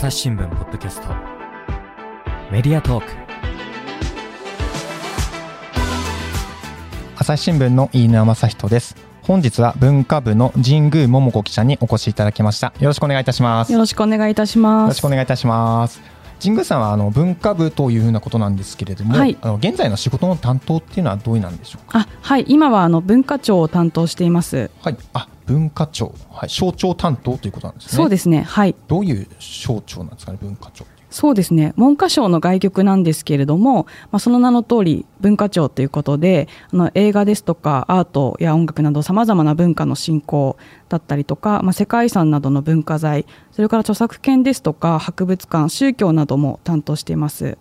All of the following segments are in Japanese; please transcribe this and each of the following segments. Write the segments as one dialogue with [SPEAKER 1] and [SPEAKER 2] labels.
[SPEAKER 1] 朝日新聞ポッドキャスト。メディアトーク。
[SPEAKER 2] 朝日新聞の飯沼正人です。本日は文化部の神宮桃子記者にお越しいただきました。よろしくお願いいたします。
[SPEAKER 3] よろしくお願いいたします。
[SPEAKER 2] よろしくお願いいたします。神宮さんはあの文化部というふうなことなんですけれども、
[SPEAKER 3] はい。
[SPEAKER 2] あの現在の仕事の担当っていうのはどうなんでしょうか？
[SPEAKER 3] あ、はい、今はあの文化庁を担当しています。
[SPEAKER 2] はい。あ文化庁はい省庁担当ということなんですね
[SPEAKER 3] そうですね。はい。
[SPEAKER 2] どういう省庁なんですかね文化庁
[SPEAKER 3] そうですね。文科省の外局なんですけれども、まあ、その名の通り文化庁ということで、あの映画ですとかアートや音楽などさまざまな文化の振興だったりとか、まあ、世界遺産などの文化財、それから著作権ですとか博物館、宗教なども担当しています。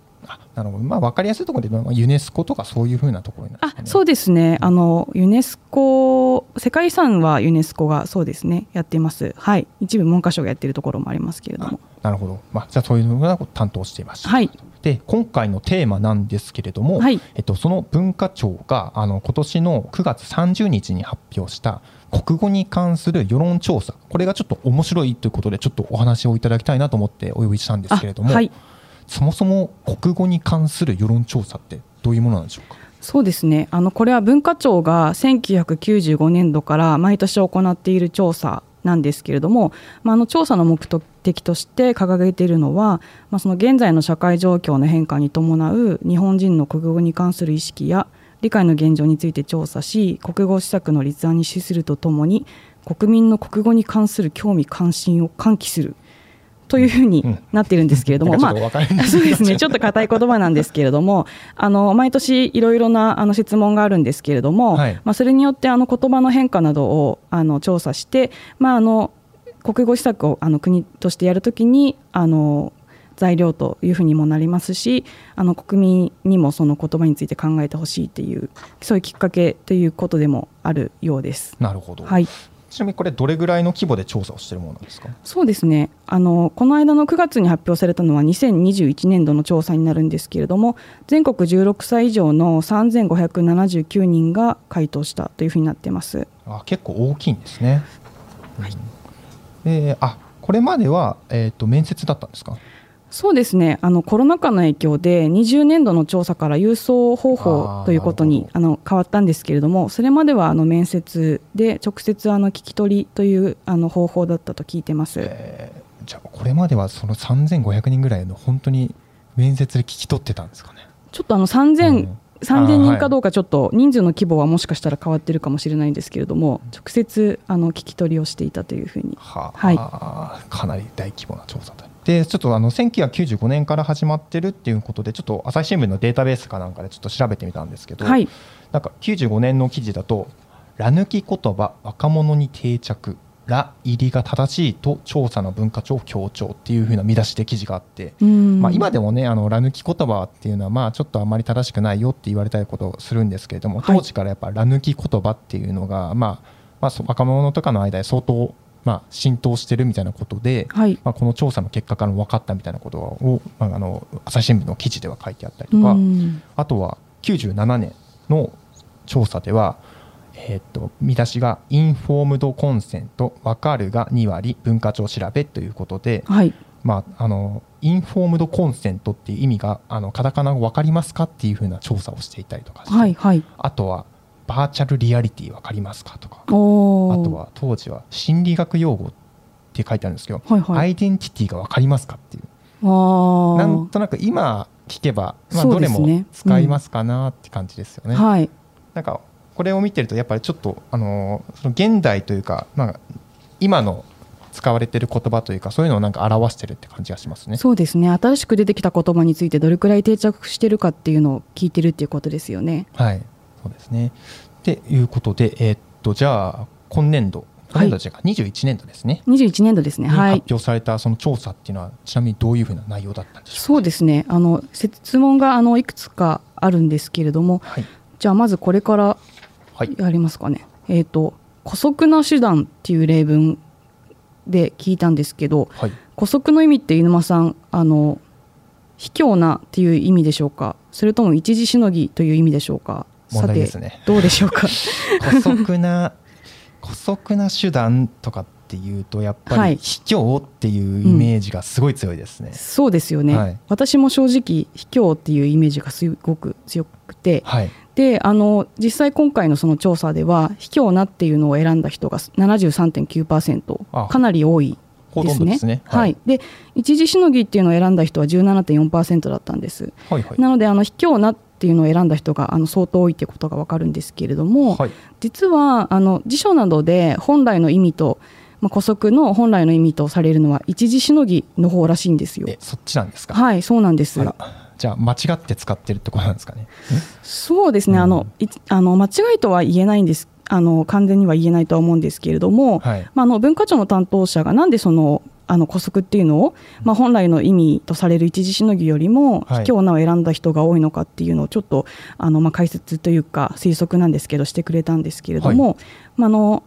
[SPEAKER 2] あなるほどまあ分かりやすいところでユネスコとかそういうふうなところにね。
[SPEAKER 3] あそうですね。あのユネスコ世界遺産はユネスコがそうですねやっています。はい。一部文科省がやっているところもありますけれども。
[SPEAKER 2] なるほど、まあ、じゃあそういうのが担当していました。
[SPEAKER 3] はい。
[SPEAKER 2] で今回のテーマなんですけれども、
[SPEAKER 3] はい。
[SPEAKER 2] えっと、その文化庁があの今年の9月30日に発表した国語に関する世論調査。これがちょっと面白いということでちょっとお話をいただきたいなと思ってお呼びしたんですけれども、
[SPEAKER 3] あはい
[SPEAKER 2] そもそも国語に関する世論調査ってどういうものなんでしょうか？
[SPEAKER 3] そうですね。あのこれは文化庁が1995年度から毎年行っている調査なんですけれども、まあ、あの調査の目的として掲げているのは、まあ、その現在の社会状況の変化に伴う日本人の国語に関する意識や理解の現状について調査し国語施策の立案に資するとともに国民の国語に関する興味関心を喚起するというふうになっているんですけれども、
[SPEAKER 2] なんかちょっと分かりにくい。
[SPEAKER 3] そうですね。ちょっと硬い言葉なんですけれどもあの毎年いろいろなあの質問があるんですけれども、
[SPEAKER 2] はい。
[SPEAKER 3] まあ、それによってあの言葉の変化などをあの調査して、まあ、あの国語施策をあの国としてやるときにあの材料というふうにもなりますしあの国民にもその言葉について考えてほしいっていうそういうきっかけということでもあるようです。
[SPEAKER 2] なるほど、
[SPEAKER 3] はい
[SPEAKER 2] ちなみにこれどれぐらいの規模で調査をしているものなんですか？
[SPEAKER 3] そうですねあのこの間の9月に発表されたのは2021年度の調査になるんですけれども全国16歳以上の3579人が回答したというふうになっています。
[SPEAKER 2] あ結構大きいんですね。うんえーあこれまでは、えー、と面接だったんですか？
[SPEAKER 3] そうですね。あのコロナ禍の影響で20年度の調査から郵送方
[SPEAKER 2] あ
[SPEAKER 3] 法
[SPEAKER 2] ー
[SPEAKER 3] ということに
[SPEAKER 2] な
[SPEAKER 3] あの変わったんですけれどもそれまではあの面接で直接あの聞き取りというあの方法だったと聞いてます。
[SPEAKER 2] えー。じゃあこれまではその3500人ぐらいの本当に面接で聞き取ってたんですかね？
[SPEAKER 3] ちょっとあの3000、
[SPEAKER 2] うん。
[SPEAKER 3] 3000
[SPEAKER 2] あー
[SPEAKER 3] 人かどうかちょっと人数の規模はもしかしたら変わってるかもしれないんですけれども直接あの聞き取りをしていたというふうに。
[SPEAKER 2] は
[SPEAKER 3] はい。
[SPEAKER 2] あかなり大規模な調査だ。でちょっとあの1995年から始まってるっていうことでちょっと朝日新聞のデータベースかなんかでちょっと調べてみたんですけど、
[SPEAKER 3] はい。
[SPEAKER 2] なんか95年の記事だと「ら抜き言葉若者に定着」「ら入りが正しいと調査の文化庁強調」っていう風な見出しで記事があって、
[SPEAKER 3] うん。
[SPEAKER 2] まあ、今でもねあのら抜き言葉っていうのはまあちょっとあまり正しくないよって言われたいことをするんですけれども
[SPEAKER 3] はい。
[SPEAKER 2] 当時からやっぱら抜き言葉っていうのが、まあまあ、若者とかの間で相当、まあ、浸透してるみたいなことで、
[SPEAKER 3] はい。
[SPEAKER 2] まあ、この調査の結果からも分かったみたいなことを、まあ、あの朝日新聞の記事では書いてあったりとか。
[SPEAKER 3] うん。
[SPEAKER 2] あとは97年の調査では、えーっと見出しが「インフォームドコンセント分かるが2割文化庁調べ」ということで、
[SPEAKER 3] はい。
[SPEAKER 2] まあ、あのインフォームドコンセントっていう意味があのカタカナ語分かりますかっていうふうな調査をしていたりとかして、
[SPEAKER 3] はいはい。
[SPEAKER 2] あとはバーチャルリアリティ分かりますか？とか。あとは当時は心理学用語って書いてあるんですけど、
[SPEAKER 3] はいはい。
[SPEAKER 2] アイデンティティが分かりますかっていう。なんとなく今聞けば、まあ、どれも使いますかなって感じですよね。
[SPEAKER 3] はい。
[SPEAKER 2] なんかこれを見てるとやっぱりちょっとあのーその現代というか、まあ、今の使われてる言葉というかそういうのをなんか表してるって感じがしますね。
[SPEAKER 3] そうですね。新しく出てきた言葉についてどれくらい定着してるかっていうのを聞いてるっていうことですよね。
[SPEAKER 2] はい、そうですね。っていうことで、えーっとじゃあ今年度今年度じゃあ21年度ですね。
[SPEAKER 3] 21年度ですね。
[SPEAKER 2] に
[SPEAKER 3] はい。
[SPEAKER 2] 発表されたその調査っていうのはちなみにどういうふうな内容だったんでしょ
[SPEAKER 3] そうですね。あの質問があのいくつかあるんですけれども
[SPEAKER 2] うか。はい、
[SPEAKER 3] じゃあまずこれから
[SPEAKER 2] はい、
[SPEAKER 3] やりますかね。えっ、と姑息な手段っていう例文で聞いたんですけど
[SPEAKER 2] はい、
[SPEAKER 3] 姑息の意味って犬間さんあの卑怯なっていう意味でしょうか？それとも一時しのぎという意味でしょうか？
[SPEAKER 2] 問題ですね。
[SPEAKER 3] どうでしょうか？
[SPEAKER 2] 姑息な姑息な手段とかっっていうとやっぱ
[SPEAKER 3] はい。
[SPEAKER 2] り卑怯っていうイメージがすごい強いですね。
[SPEAKER 3] そうですよね、
[SPEAKER 2] はい。
[SPEAKER 3] 私も正直卑怯っていうイメージがすごく強くて。
[SPEAKER 2] はい、
[SPEAKER 3] であの実際今回のその調査では卑怯なっていうのを選んだ人が
[SPEAKER 2] あ
[SPEAKER 3] 73.9%かなり多い
[SPEAKER 2] ほ
[SPEAKER 3] ですね。
[SPEAKER 2] ですね。
[SPEAKER 3] はい、で一時しのぎっていうのを選んだ人は17.4%だったんです。
[SPEAKER 2] はいはい。
[SPEAKER 3] なのであの卑怯なっていうのを選んだ人があの相当多いということが分かるんですけれども、
[SPEAKER 2] はい。
[SPEAKER 3] 実はあの辞書などで本来の意味と、まあ、古則の本来の意味とされるのは一時しのぎの方らしいんですよ。
[SPEAKER 2] えそっちなんですか？
[SPEAKER 3] はいそうなんです。
[SPEAKER 2] じゃあ間違って使ってるってことなんですかね？
[SPEAKER 3] そうですね、
[SPEAKER 2] うん。
[SPEAKER 3] あのいあの間違いとは言えないんです。あの完全には言えないとは思うんですけれども、
[SPEAKER 2] はい。
[SPEAKER 3] まあ、あの文化庁の担当者がなんでそのあの古則っていうのを、まあ、本来の意味とされる一時しのぎよりも
[SPEAKER 2] はい。
[SPEAKER 3] 卑怯なを選んだ人が多いのかっていうのをちょっとあの、まあ、解説というか推測なんですけどしてくれたんですけれども、まあ、あの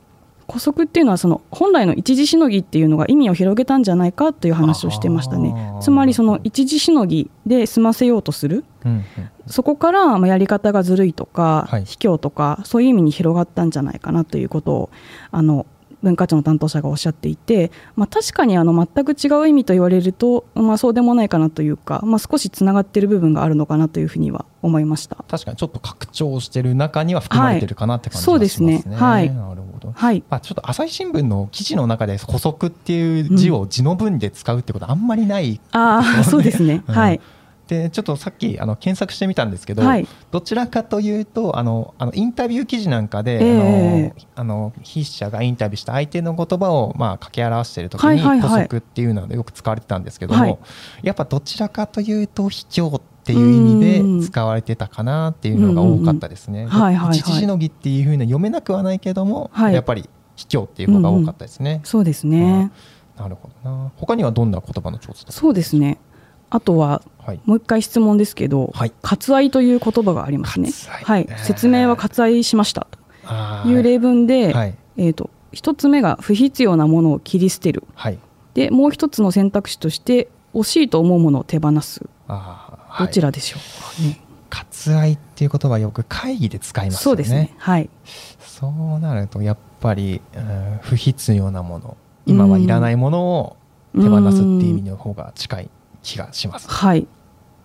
[SPEAKER 3] 古則っていうのはその本来の一時しのぎっていうのが意味を広げたんじゃないかという話をしてましたね。つまりその一時しのぎで済ませようとする。
[SPEAKER 2] うんうん。
[SPEAKER 3] そこからまあやり方がずるいとか、
[SPEAKER 2] はい。
[SPEAKER 3] 卑怯とかそういう意味に広がったんじゃないかなということをあの文化庁の担当者がおっしゃっていて、まあ、確かにあの全く違う意味と言われると、まあ、そうでもないかなというか、まあ、少しつながっている部分があるのかなというふうには思いました。
[SPEAKER 2] 確かにちょっと拡張してる中には含まれてるかなって感じがしますね。
[SPEAKER 3] はいそうですね。はい。
[SPEAKER 2] なるほど。
[SPEAKER 3] はい。
[SPEAKER 2] まあ、ちょっと朝日新聞の記事の中で補足っていう字を字の文で使うってことはあんまりない
[SPEAKER 3] ああそうですね、
[SPEAKER 2] うん。
[SPEAKER 3] はい
[SPEAKER 2] でちょっとさっきあの検索してみたんですけど、
[SPEAKER 3] はい。
[SPEAKER 2] どちらかというとあのあのインタビュー記事なんかで、
[SPEAKER 3] ええ。
[SPEAKER 2] あのあの筆者がインタビューした相手の言葉をまあ掛け表している時に補足っていうのでよく使われてたんですけども、
[SPEAKER 3] はい。
[SPEAKER 2] やっぱどちらかというと卑怯っていう意味で使われてたかなっていうのが多かったですね。一のぎっていうふうに読めなくはないけども、
[SPEAKER 3] はい。
[SPEAKER 2] やっぱり卑怯っていう方が多かったですね。
[SPEAKER 3] そうですね、
[SPEAKER 2] なるほどな。他にはどんな言葉の調査ですか？
[SPEAKER 3] そうですねあとは
[SPEAKER 2] はい。
[SPEAKER 3] もう一回質問ですけど、
[SPEAKER 2] はい。
[SPEAKER 3] 割愛という言葉がありますね。はい。
[SPEAKER 2] えー。
[SPEAKER 3] 説明は割愛しましたと。
[SPEAKER 2] あ
[SPEAKER 3] いう例文で、
[SPEAKER 2] はい。
[SPEAKER 3] えー、と一つ目が不必要なものを切り捨てる。
[SPEAKER 2] はい。
[SPEAKER 3] でもう一つの選択肢として惜しいと思うものを手放す。どちらでしょう？かね、
[SPEAKER 2] 割愛っていう言葉はよく会議で使いますよね。
[SPEAKER 3] そうですね。はい。
[SPEAKER 2] そうなるとやっぱり、うん不必要なもの。今はいらないものを手放すっていう意味の方が近い気がします。
[SPEAKER 3] はい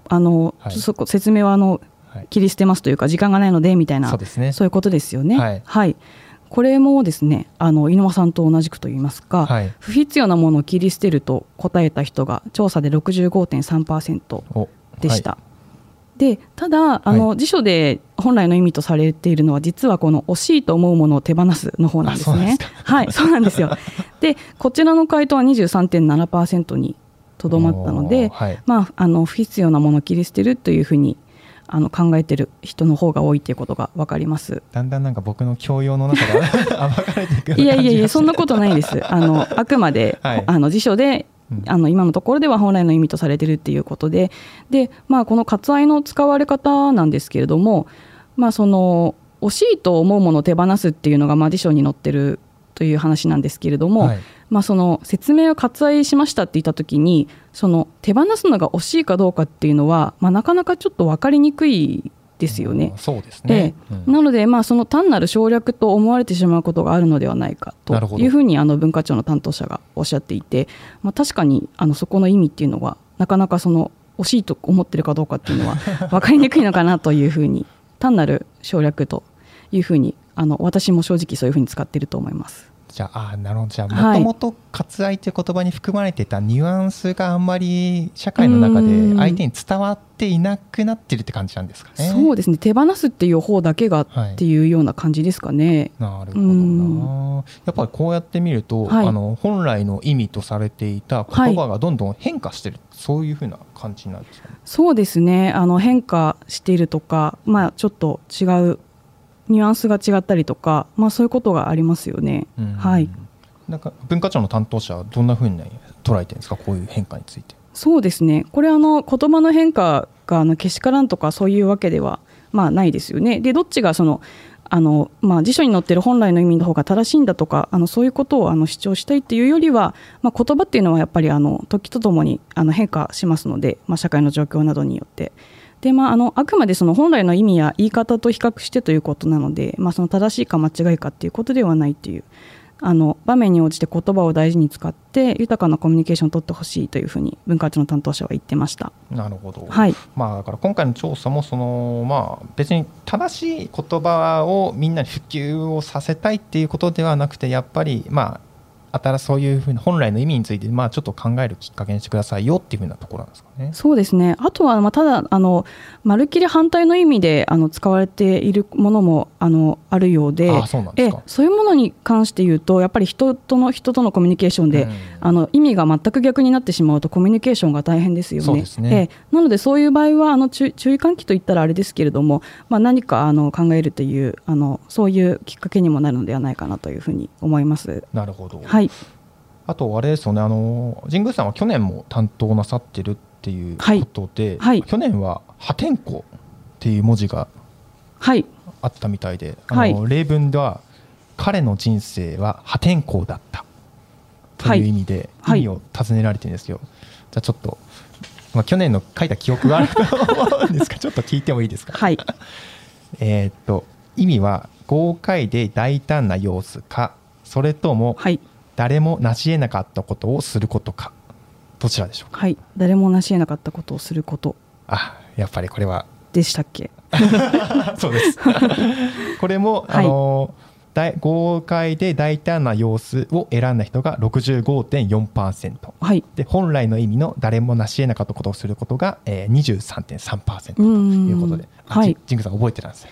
[SPEAKER 3] あの、
[SPEAKER 2] はい
[SPEAKER 3] そこ説明はあの
[SPEAKER 2] はい、
[SPEAKER 3] 切り捨てますというか時間がないのでみたいな
[SPEAKER 2] そうですね。
[SPEAKER 3] そういうことですよね
[SPEAKER 2] はい
[SPEAKER 3] これもですねあの井上さんと同じくといいますか、
[SPEAKER 2] はい。
[SPEAKER 3] 不必要なものを切り捨てると答えた人が調査で65.3%
[SPEAKER 2] お
[SPEAKER 3] でした。でただあの、辞書で本来の意味とされているのは実はこの惜しいと思うものを手放すの方なんですね。はいそうなんですよ。でこちらの回答は23.7%にとどまったの
[SPEAKER 2] お
[SPEAKER 3] で
[SPEAKER 2] ー、はい。
[SPEAKER 3] まあ、あの不必要なものを切り捨てるというふうにあの考えてる人の方が多いということが分かります。
[SPEAKER 2] だんだんなんか僕の教養の中が 暴かれていく
[SPEAKER 3] いやいやいやそんなことないです。あの あくまで、
[SPEAKER 2] はい
[SPEAKER 3] あの辞書で
[SPEAKER 2] うん
[SPEAKER 3] あの今のところでは本来の意味とされているっていうことでで、まあ、この割愛の使われ方なんですけれども、まあ、その惜しいと思うものを手放すっていうのがまあ辞書に載ってるという話なんですけれども、
[SPEAKER 2] はい
[SPEAKER 3] まあ、その説明を割愛しましたって言った時にその手放すのが惜しいかどうかっていうのは、まあ、なかなかちょっと分かりにくいですよね
[SPEAKER 2] うん。そうですね。うん
[SPEAKER 3] なので、まあ、その単なる省略と思われてしまうことがあるのではないかというふうにあの文化庁の担当者がおっしゃっていて、まあ、確かにあのそこの意味っていうのはなかなかその惜しいと思ってるかどうかっていうのは 分かりにくいのかなというふうに単なる省略というふうにあの私も正直そういうふうに使っていると思います。
[SPEAKER 2] じゃああーなるほど。じゃあ
[SPEAKER 3] はい。
[SPEAKER 2] もともと割愛という言葉に含まれてたニュアンスがあんまり社会の中で相手に伝わっていなくなってるって感じなんですかね。
[SPEAKER 3] そうですね。手放すっていう方だけが
[SPEAKER 2] はい
[SPEAKER 3] っていうような感じですかね。
[SPEAKER 2] なるほど
[SPEAKER 3] うん。
[SPEAKER 2] な。やっぱりこうやって見ると、
[SPEAKER 3] はい。
[SPEAKER 2] あの本来の意味とされていた言葉がどんどん変化してる、そういうふうな感じなんですかね。
[SPEAKER 3] そうですね。あの変化しているとか、まあ、ちょっと違うニュアンスが違ったりとか、まあ、そういうことがありますよね。
[SPEAKER 2] うん
[SPEAKER 3] はい、
[SPEAKER 2] なんか文化庁の担当者はどんなふうに捉えてるんですかこういう変化について。
[SPEAKER 3] そうですねこれあの言葉の変化があのけしからんとかそういうわけでは、まあ、ないですよね。でどっちがそのあのまあ、辞書に載ってる本来の意味の方が正しいんだとかあのそういうことをあの主張したいっていうよりは、まあ、言葉っていうのはやっぱりあの時とともにあの変化しますので、まあ、社会の状況などによって。でまあ、あのあくまでその本来の意味や言い方と比較してということなので、まあ、その正しいか間違いかっていうことではないっていうあの場面に応じて言葉を大事に使って豊かなコミュニケーションを取ってほしいというふうに文化庁の担当者は言ってました。
[SPEAKER 2] なるほど、
[SPEAKER 3] はい、
[SPEAKER 2] まあ、だから今回の調査もその、まあ、別に正しい言葉をみんなに普及をさせたいっていうことではなくてやっぱり、まあ、新そういうふうに本来の意味について、まあ、ちょっと考えるきっかけにしてくださいよっていうふうなところなんですかね。
[SPEAKER 3] そうですね。あとは、まあ、ただあの、まるっきり反対の意味であの使われているものもあのあるようで
[SPEAKER 2] そう
[SPEAKER 3] いうものに関して言うとやっぱり人との人とのコミュニケーションで、
[SPEAKER 2] うん
[SPEAKER 3] あの意味が全く逆になってしまうとコミュニケーションが大変ですよね。
[SPEAKER 2] ね。
[SPEAKER 3] ええ。なのでそういう場合はあの注注意喚起といったらあれですけれども、まあ、何かあの考えるというあのそういうきっかけにもなるのではないかなというふうに思います。
[SPEAKER 2] なるほど、
[SPEAKER 3] はい、
[SPEAKER 2] あとあれですよねあの神宮さんは去年も担当なさってるっていうことで、
[SPEAKER 3] はいはい。
[SPEAKER 2] 去年は破天荒っていう文字が
[SPEAKER 3] はい、
[SPEAKER 2] あったみたいであの、
[SPEAKER 3] はい。
[SPEAKER 2] 例文では彼の人生は破天荒だったという意味で
[SPEAKER 3] はい。
[SPEAKER 2] 意味を尋ねられてるんですよ、じゃあちょっと、まあ、去年の書いた記憶があると思うんですがちょっと聞いてもいいですか、
[SPEAKER 3] はい、
[SPEAKER 2] えーっと意味は豪快で大胆な様子かそれとも
[SPEAKER 3] はい、
[SPEAKER 2] 誰も成し得なかったことをすることかどちらでしょう？か
[SPEAKER 3] はい、誰も成し得なかったことをすること。
[SPEAKER 2] あやっぱりこれは
[SPEAKER 3] でしたっけ？
[SPEAKER 2] そうです。これも、
[SPEAKER 3] はい
[SPEAKER 2] あの大豪快で大胆な様子を選んだ人が65.4%
[SPEAKER 3] はい、
[SPEAKER 2] で本来の意味の誰も成し得なかったことをすることが、えー、23.3%と
[SPEAKER 3] うん
[SPEAKER 2] いうことで、あ
[SPEAKER 3] はい。
[SPEAKER 2] ジジングさん覚えてたんですよ。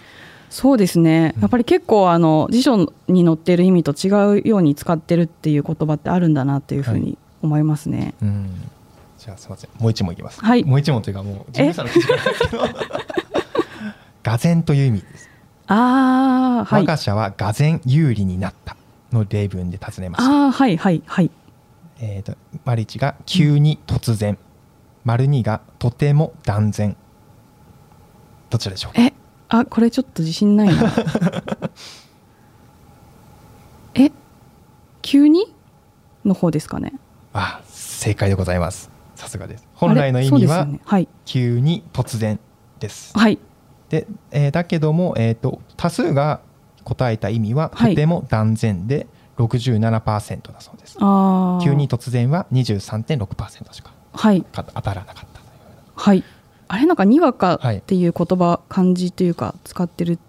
[SPEAKER 3] そうですね。
[SPEAKER 2] うん。
[SPEAKER 3] やっぱり結構あの辞書に載っている意味と違うように使ってるっていう言葉ってあるんだなというふうに思いますね。
[SPEAKER 2] うん。じゃあすみません。もう一問いきます。
[SPEAKER 3] はい。
[SPEAKER 2] もう一問というかもうジングさんの記事からですけど。がぜという意味です。
[SPEAKER 3] ああ、はい。
[SPEAKER 2] 我が社はがぜ有利になったの例文で尋ねました。
[SPEAKER 3] ああ、はい、はい、はい。
[SPEAKER 2] えー、と丸1が急に突然、丸2がとても断然どちらでしょうか？
[SPEAKER 3] え、あ、これちょっと自信ないな。え、急にの方ですかね？
[SPEAKER 2] あ正解でございますさすがです本来の意味は
[SPEAKER 3] よねはい、
[SPEAKER 2] 急に突然です
[SPEAKER 3] はい、
[SPEAKER 2] で、えーだけども、えー、と多数が答えた意味は
[SPEAKER 3] はい
[SPEAKER 2] とても断然で67%だそうです、
[SPEAKER 3] ああ。
[SPEAKER 2] 急に突然は23.6%しか
[SPEAKER 3] はい、
[SPEAKER 2] か当たらなかった
[SPEAKER 3] はい。あれなんかにわか
[SPEAKER 2] はい
[SPEAKER 3] っていう言葉、漢字というか使ってる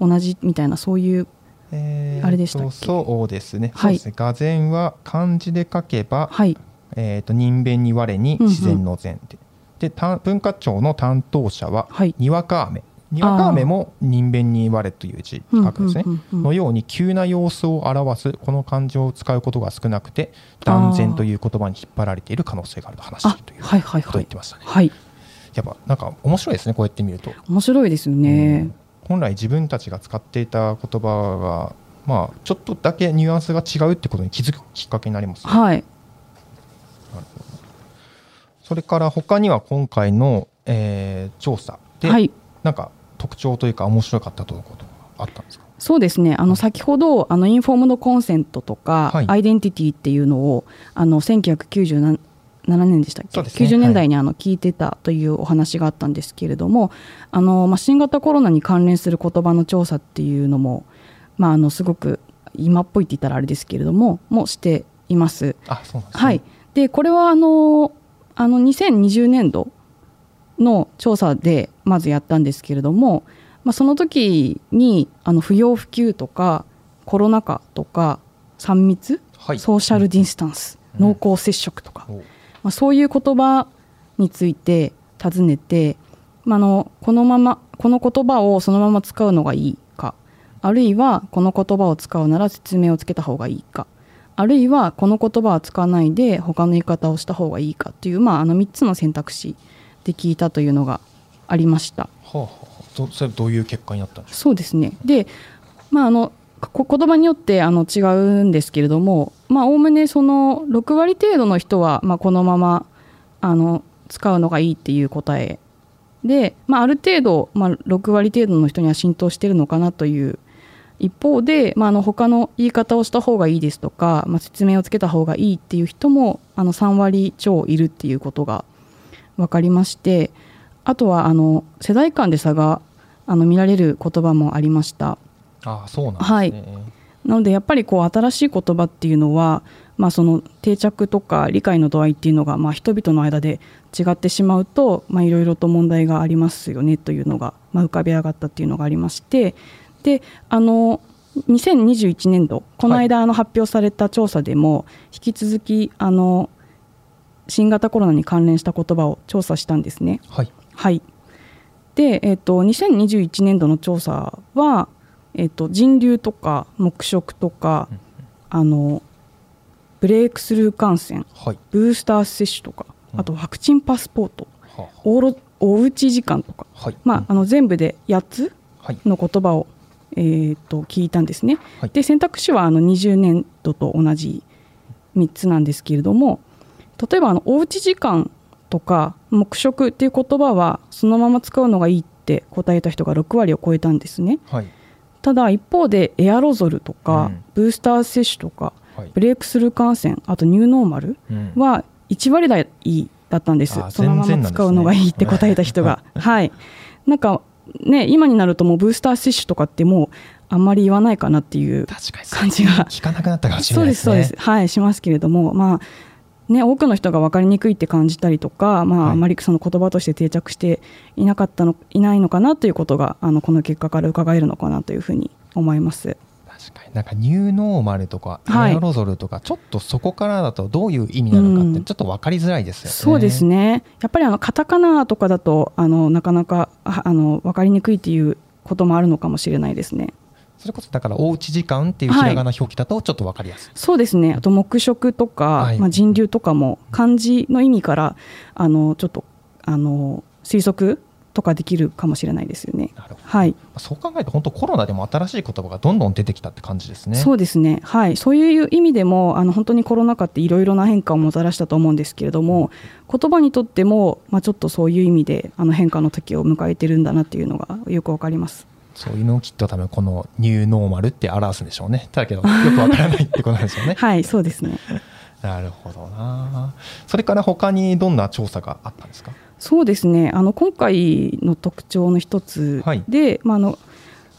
[SPEAKER 3] 同じみたいなそういう
[SPEAKER 2] えー
[SPEAKER 3] あれでしたっけ？
[SPEAKER 2] とそうですね。
[SPEAKER 3] はい
[SPEAKER 2] そうですね。がぜは漢字で書けば、
[SPEAKER 3] はい、
[SPEAKER 2] えっ、と人弁に我に自然の善で。でた文化庁の担当者は、
[SPEAKER 3] はい
[SPEAKER 2] にわか雨。にわか雨も人弁に我という字書くんですね。
[SPEAKER 3] うんうんうんうん。
[SPEAKER 2] のように急な様子を表すこの漢字を使うことが少なくて断然という言葉に引っ張られている可能性があると話してい
[SPEAKER 3] あ
[SPEAKER 2] るという
[SPEAKER 3] はいはい
[SPEAKER 2] ことを
[SPEAKER 3] はい
[SPEAKER 2] 言ってましたね。
[SPEAKER 3] はい。
[SPEAKER 2] やっぱなんか面白いですねこうやって見ると。
[SPEAKER 3] 面白いですよね、
[SPEAKER 2] 本来自分たちが使っていた言葉が、まあ、ちょっとだけニュアンスが違うってことに気づくきっかけになりますね、
[SPEAKER 3] はい。
[SPEAKER 2] それから他には今回の、えー調査で、
[SPEAKER 3] はい。
[SPEAKER 2] なんか特徴というか面白かったということがあったんですか？
[SPEAKER 3] そうですね。あの先ほどあのインフォームドコンセントとか、
[SPEAKER 2] はい。
[SPEAKER 3] アイデンティティっていうのをあの1997年でしたっけ、
[SPEAKER 2] ね。
[SPEAKER 3] 90年代にあの聞いてたというお話があったんですけれども、あのまあ、新型コロナに関連する言葉の調査っていうのも、まあ、あのすごく今っぽいって言ったらあれですけれどももしています。
[SPEAKER 2] あそうなんですね、
[SPEAKER 3] はい、でこれはあのあの2020年度の調査でまずやったんですけれども、まあ、その時にあの不要不急とかコロナ禍とか3密、
[SPEAKER 2] はい。
[SPEAKER 3] ソーシャルディスタンス、
[SPEAKER 2] うん。
[SPEAKER 3] 濃厚接触とか、
[SPEAKER 2] お
[SPEAKER 3] まあ、そういう言葉について尋ねて、まあ、あのこのままこの言葉をそのまま使うのがいいかあるいはこの言葉を使うなら説明をつけた方がいいかあるいはこの言葉は使わないで他の言い方をした方がいいかっていう、まあ、あの3つの選択肢で聞いたというのがありました。
[SPEAKER 2] はあはあどそれはどういう結果になったんですか？
[SPEAKER 3] そうですね。で、まあ、あのこ言葉によってあの違うんですけれどもまあおおむねその6割程度の人は、まあ、このままあの使うのがいいっていう答え。で、まあ、ある程度、まあ、6割程度の人には浸透してるのかなという。一方で、まあ、あの他の言い方をした方がいいですとか、まあ、説明をつけた方がいいっていう人もあの3割超いるっていうことが分かりましてあとはあの世代間で差があの見られる言葉もありました。
[SPEAKER 2] あそうなんですね、
[SPEAKER 3] なのでやっぱりこう新しい言葉っていうのは、まあ、その定着とか理解の度合いっていうのがまあ人々の間で違ってしまうといろいろと問題がありますよねというのが、まあ、浮かび上がったっていうのがありましてであの2021年度この間あの発表された調査でも引き続きあの新型コロナに関連した言葉を調査したんですね。
[SPEAKER 2] はい、
[SPEAKER 3] はい、で、えーと、2021年度の調査は、えーと、人流とか黙食とか、うん、あのブレイクスルー感染、はい、ブースター接種とか、うん、あとワクチンパスポート、はあ、おろおうち時間とか、はい、まあ、あの全部で8つの言葉を、えーと、聞いたんですね。で選択肢はあの20年度と同じ3つなんですけれども例えばあのおうち時間とか黙食っていう言葉はそのまま使うのがいいって答えた人が6割を超えたんですね、はい、ただ一方でエアロゾルとか、うん、ブースター接種とか、はい、ブレイクスルー感染あとニューノーマルは1割台だったんです、うん、そのまま使うのがいいって答えた人が。はい。なんかね今になるともうブースター接種とかってもうあんまり言わないかなっていう感じが。
[SPEAKER 2] 聞かなくなったかもしれないです
[SPEAKER 3] ね。そうですそうです。はいしますけれどもまあね、多くの人が分かりにくいって感じたりとか、まあ、あまりその言葉として定着していなかったのいないのかなということがあのこの結果から伺えるのかなというふうに思います。
[SPEAKER 2] 確かになんかニューノーマルとかエアロゾルとか、ちょっとそこからだとどういう意味なのかってちょっと分かりづらいですよね。
[SPEAKER 3] そうですねやっぱりあのカタカナとかだとあのなかなかあの分かりにくいっていうこともあるのかもしれないですね。
[SPEAKER 2] それこそだからおうち時間っていうひらがな表記だとちょっと分かりやすい、はい、
[SPEAKER 3] そうですねあと黙食とか、はい、まあ、人流とかも漢字の意味からあのちょっとあの推測とかできるかもしれないですよね。はい。
[SPEAKER 2] そう考えると本当コロナでも新しい言葉がどんどん出てきたって感じですね。
[SPEAKER 3] そうですね。はい。そういう意味でもあの本当にコロナ禍っていろいろな変化をもたらしたと思うんですけれども、言葉にとってもまあちょっとそういう意味であの変化の時を迎えてるんだなっていうのがよくわかります。
[SPEAKER 2] そういうのをきっと多分このニューノーマルって表すんでしょうね。だけど よくわからないってことなんですよね。
[SPEAKER 3] はい、そうですね。
[SPEAKER 2] なるほどな。それから他にどんな調査があったんですか？
[SPEAKER 3] そうですね。あの今回の特徴の一つで、はい、まああの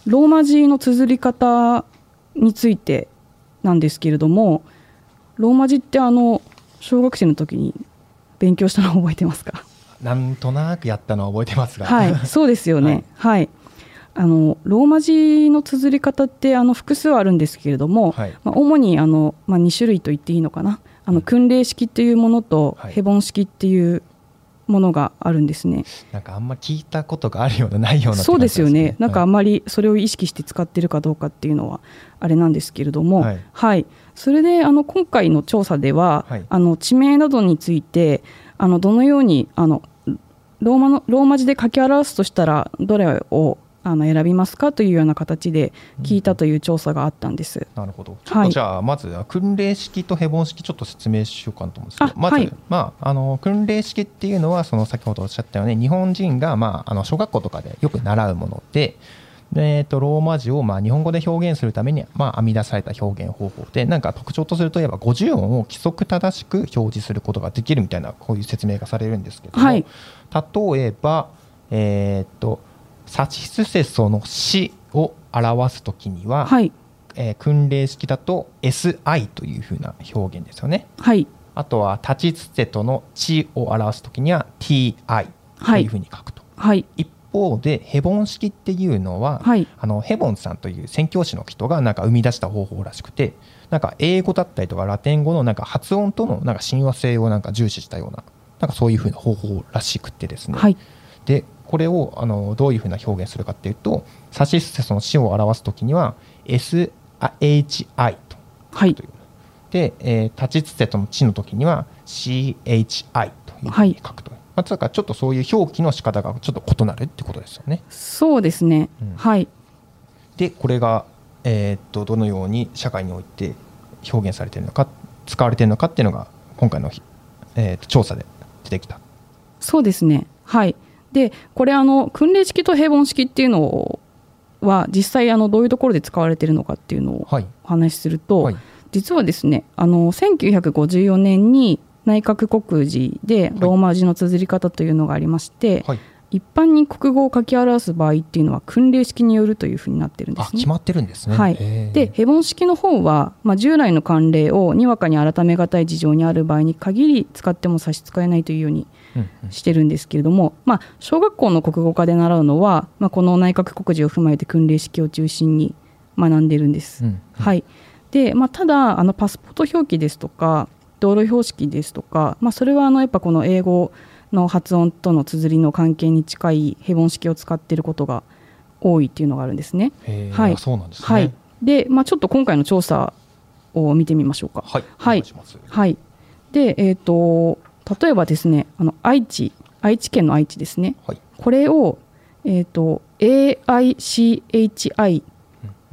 [SPEAKER 3] ローマ字の綴り方についてなんですけれども、ローマ字ってあの小学生の時に勉強したのを覚えてますか？
[SPEAKER 2] なんとなくやったのを覚えてますが。
[SPEAKER 3] はい、そうですよね。はい、はいあのローマ字の綴り方ってあの複数あるんですけれども、はい、まあ、主にあの、まあ、2種類と言っていいのかな。あの訓令式っていうものとヘボン式っていうものがあるんですね、
[SPEAKER 2] なんかあんま聞いたことがあるようなないような、
[SPEAKER 3] ね、そうですよね。なんかあんまりそれを意識して使ってるかどうかっていうのはあれなんですけれども、はい、はい、それであの今回の調査では、はい、あの地名などについてあのどのようにあのローマのローマ字で書き表すとしたらどれをあの選びますかというような形で聞いたという調査があったんです。うん、
[SPEAKER 2] なるほど。ちょっとじゃあ、まず訓練式とヘボン式ちょっと説明しようかなと思うんですけど、まず、はい、まああの訓練式っていうのはその先ほどおっしゃったように日本人がまああの小学校とかでよく習うもので。でえー、とローマ字をまあ日本語で表現するためにまあ編み出された表現方法でなんか特徴とするといえば50音を規則正しく表示することができるみたいなこういう説明がされるんですけども、はい、例えば、えー、っとサチスセソの死を表すときには、はい、えー、訓令式だと SI というふうな表現ですよね。
[SPEAKER 3] はい、
[SPEAKER 2] あとはタチツテトの地を表すときには TI というふうに書くと。
[SPEAKER 3] はい、
[SPEAKER 2] 一方でヘボン式っていうのは、はい、あのヘボンさんという宣教師の人がなんか生み出した方法らしくてなんか英語だったりとかラテン語のなんか発音とのなんか親和性をなんか重視したようななんかそういうふうな方法らしくてですね、はい、でこれをあのどういうふうな表現するかっていうとサシステスの死を表すときには SHI と。
[SPEAKER 3] はい、
[SPEAKER 2] で、えー、タチツテトの地の時には CHI というふうに書くと。はいまあ、つかちょっとそういう表記の仕方がちょっと異なるってことですよね。
[SPEAKER 3] そうですね、うん、はい。
[SPEAKER 2] でこれが、えー、っとどのように社会において表現されているのか使われているのかっていうのが今回の、えー、調査で出てきた。
[SPEAKER 3] そうですね。はいでこれあの訓練式と平凡式っていうのは実際あのどういうところで使われているのかっていうのをお話しすると、はい。はい、実はですねあの1954年に内閣国字でローマ字の綴り方というのがありまして、はい、一般に国語を書き表す場合っていうのは訓令式によるというふうになってるんですね。
[SPEAKER 2] あ決。まってるんですね。
[SPEAKER 3] はい。でヘボン式の方は、まあ、従来の慣例をにわかに改めがたい事情にある場合に限り使っても差し支えないというようにしてるんですけれども、まあ、小学校の国語科で習うのは、まあ、この内閣告示を踏まえて訓令式を中心に学んでるんです。
[SPEAKER 2] うん
[SPEAKER 3] はいでまあ、ただあのパスポート表記ですとか道路標識ですとか、まあ、それはあのやっぱこの英語の発音との綴りの関係に近いヘボン式を使っていることが多いっていうのがあるんですね。はい
[SPEAKER 2] あそうなんですね。
[SPEAKER 3] はい、で、まあ、ちょっと今回の調査を見てみましょうか。
[SPEAKER 2] はい。
[SPEAKER 3] はいはい、で、えー、と例えばですねあの愛知愛知県の愛知ですね。
[SPEAKER 2] はい。
[SPEAKER 3] これを、えー、と AICHI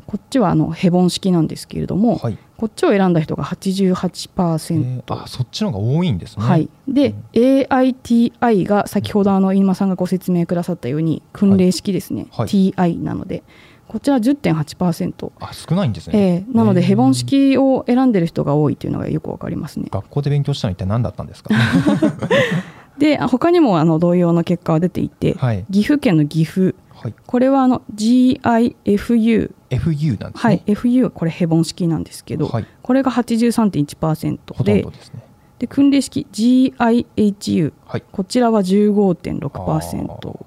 [SPEAKER 3] こっちはあのヘボン式なんですけれども、
[SPEAKER 2] はい。
[SPEAKER 3] こっちを選んだ人が
[SPEAKER 2] え
[SPEAKER 3] 88%、
[SPEAKER 2] ーあそっちの方が多いんですね。
[SPEAKER 3] はい、で、AITI が先ほどあの飯間さんがご説明くださったように訓令式ですね、
[SPEAKER 2] はい。
[SPEAKER 3] TI なのでこちら10.8%、
[SPEAKER 2] あ少ないんですね。
[SPEAKER 3] えーなのでヘボン式を選んでる人が多いというのがよくわかりますね。
[SPEAKER 2] 学校で勉強したのは一体何だったんですか？
[SPEAKER 3] であ他にもあの同様の結果が出ていて、
[SPEAKER 2] はい。
[SPEAKER 3] 岐阜県の岐阜
[SPEAKER 2] はい。
[SPEAKER 3] これはあの GIFU、
[SPEAKER 2] FU なんです
[SPEAKER 3] はい
[SPEAKER 2] ね。、
[SPEAKER 3] FU はこれヘボン式なんですけど、
[SPEAKER 2] はい。
[SPEAKER 3] これが83.1%
[SPEAKER 2] ほとん
[SPEAKER 3] で
[SPEAKER 2] どですね。
[SPEAKER 3] で訓令式 GIHU
[SPEAKER 2] はい。
[SPEAKER 3] こちらは15.6%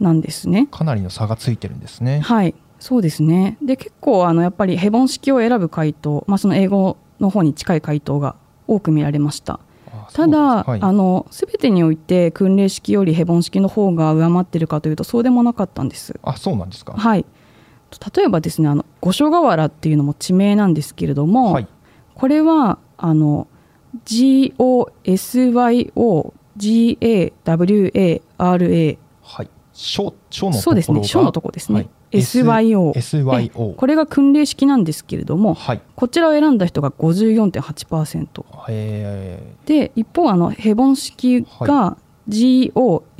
[SPEAKER 3] なんですね。
[SPEAKER 2] かなりの差がついてるんですね。
[SPEAKER 3] はいそうですねで結構あのやっぱりヘボン式を選ぶ回答、まあ、その英語の方に近い回答が多く見られました。
[SPEAKER 2] あ
[SPEAKER 3] ただ、
[SPEAKER 2] はい
[SPEAKER 3] あの全てにおいて訓令式よりヘボン式の方が上回ってるかというとそうでもなかったんです。
[SPEAKER 2] あ、そうなんですか。
[SPEAKER 3] はい、例えばですねあの五所川原っていうのも地名なんですけれども、
[SPEAKER 2] はい。
[SPEAKER 3] これはあの GOSYOGAWARA
[SPEAKER 2] はい。小、小のところが。
[SPEAKER 3] そうですね小のところですね、
[SPEAKER 2] はい
[SPEAKER 3] SYO
[SPEAKER 2] SYO。
[SPEAKER 3] これが訓令式なんですけれども
[SPEAKER 2] はい。
[SPEAKER 3] こちらを選んだ人が54.8%
[SPEAKER 2] え
[SPEAKER 3] で一方あのヘボン式が GOSHOGAWARA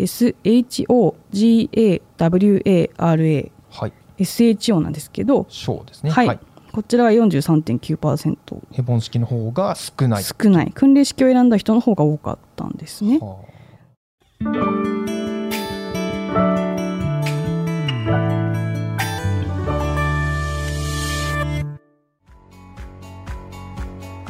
[SPEAKER 2] ー、はい。
[SPEAKER 3] SHO なんですけど、
[SPEAKER 2] 小ですね。
[SPEAKER 3] はいこちらが43.9%
[SPEAKER 2] ヘボン式の方が少ない。
[SPEAKER 3] 少ない訓令式を選んだ人の方が多かったんですね。
[SPEAKER 2] は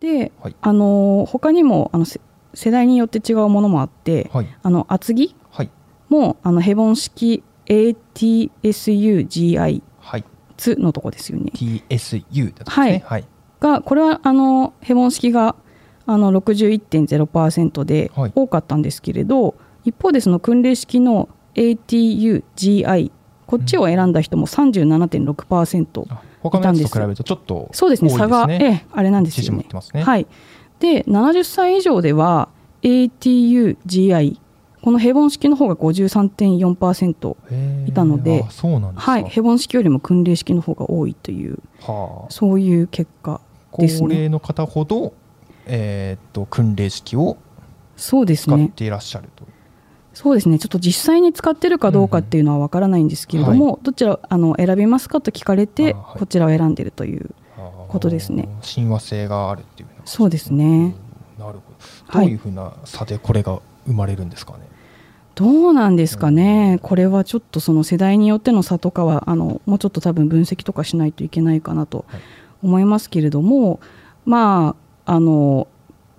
[SPEAKER 3] で、
[SPEAKER 2] はい
[SPEAKER 3] あの他にもあのせ世代によって違うものもあって
[SPEAKER 2] はい。
[SPEAKER 3] あの厚木
[SPEAKER 2] はい。
[SPEAKER 3] もあのヘボン式 ATSUGI
[SPEAKER 2] はい。
[SPEAKER 3] ツのとこですよね
[SPEAKER 2] TSU だったんです
[SPEAKER 3] はい
[SPEAKER 2] ね。はい。
[SPEAKER 3] がこれはあのヘボン式があの61.0%で
[SPEAKER 2] はい
[SPEAKER 3] 多かったんですけれど、一方でその訓令式の ATUGI こっちを選んだ人も37.6%、
[SPEAKER 2] あ他のやつと比べるとちょっと
[SPEAKER 3] そうですね差が、ええあれなんです
[SPEAKER 2] 縮
[SPEAKER 3] よね。
[SPEAKER 2] まってますね。
[SPEAKER 3] はい、で70歳以上では ATUGI このヘボン式の方が53.4%
[SPEAKER 2] へー
[SPEAKER 3] いたので。はい。ヘボン式よりも訓令式の方が多いという
[SPEAKER 2] はあ。
[SPEAKER 3] そういう結果
[SPEAKER 2] 高
[SPEAKER 3] ですね。
[SPEAKER 2] 齢の方ほど、えーっと訓令式を
[SPEAKER 3] そうですね。
[SPEAKER 2] 使っていらっしゃると。
[SPEAKER 3] そうですね。ちょっと実際に使ってるかどうかっていうのは分からないんですけれども、どちらあの選びますかと聞かれて
[SPEAKER 2] あはい。
[SPEAKER 3] こちらを選んでるということですね。
[SPEAKER 2] 親和性があるっていう
[SPEAKER 3] そうですね。
[SPEAKER 2] うんなるほど。
[SPEAKER 3] はい。
[SPEAKER 2] どういうふうな差でこれが生まれるんですかね？
[SPEAKER 3] どうなんですかね、これはちょっとその世代によっての差とかはあのもうちょっと多分分析とかしないといけないかなと
[SPEAKER 2] はい。
[SPEAKER 3] 思いますけれども、まああの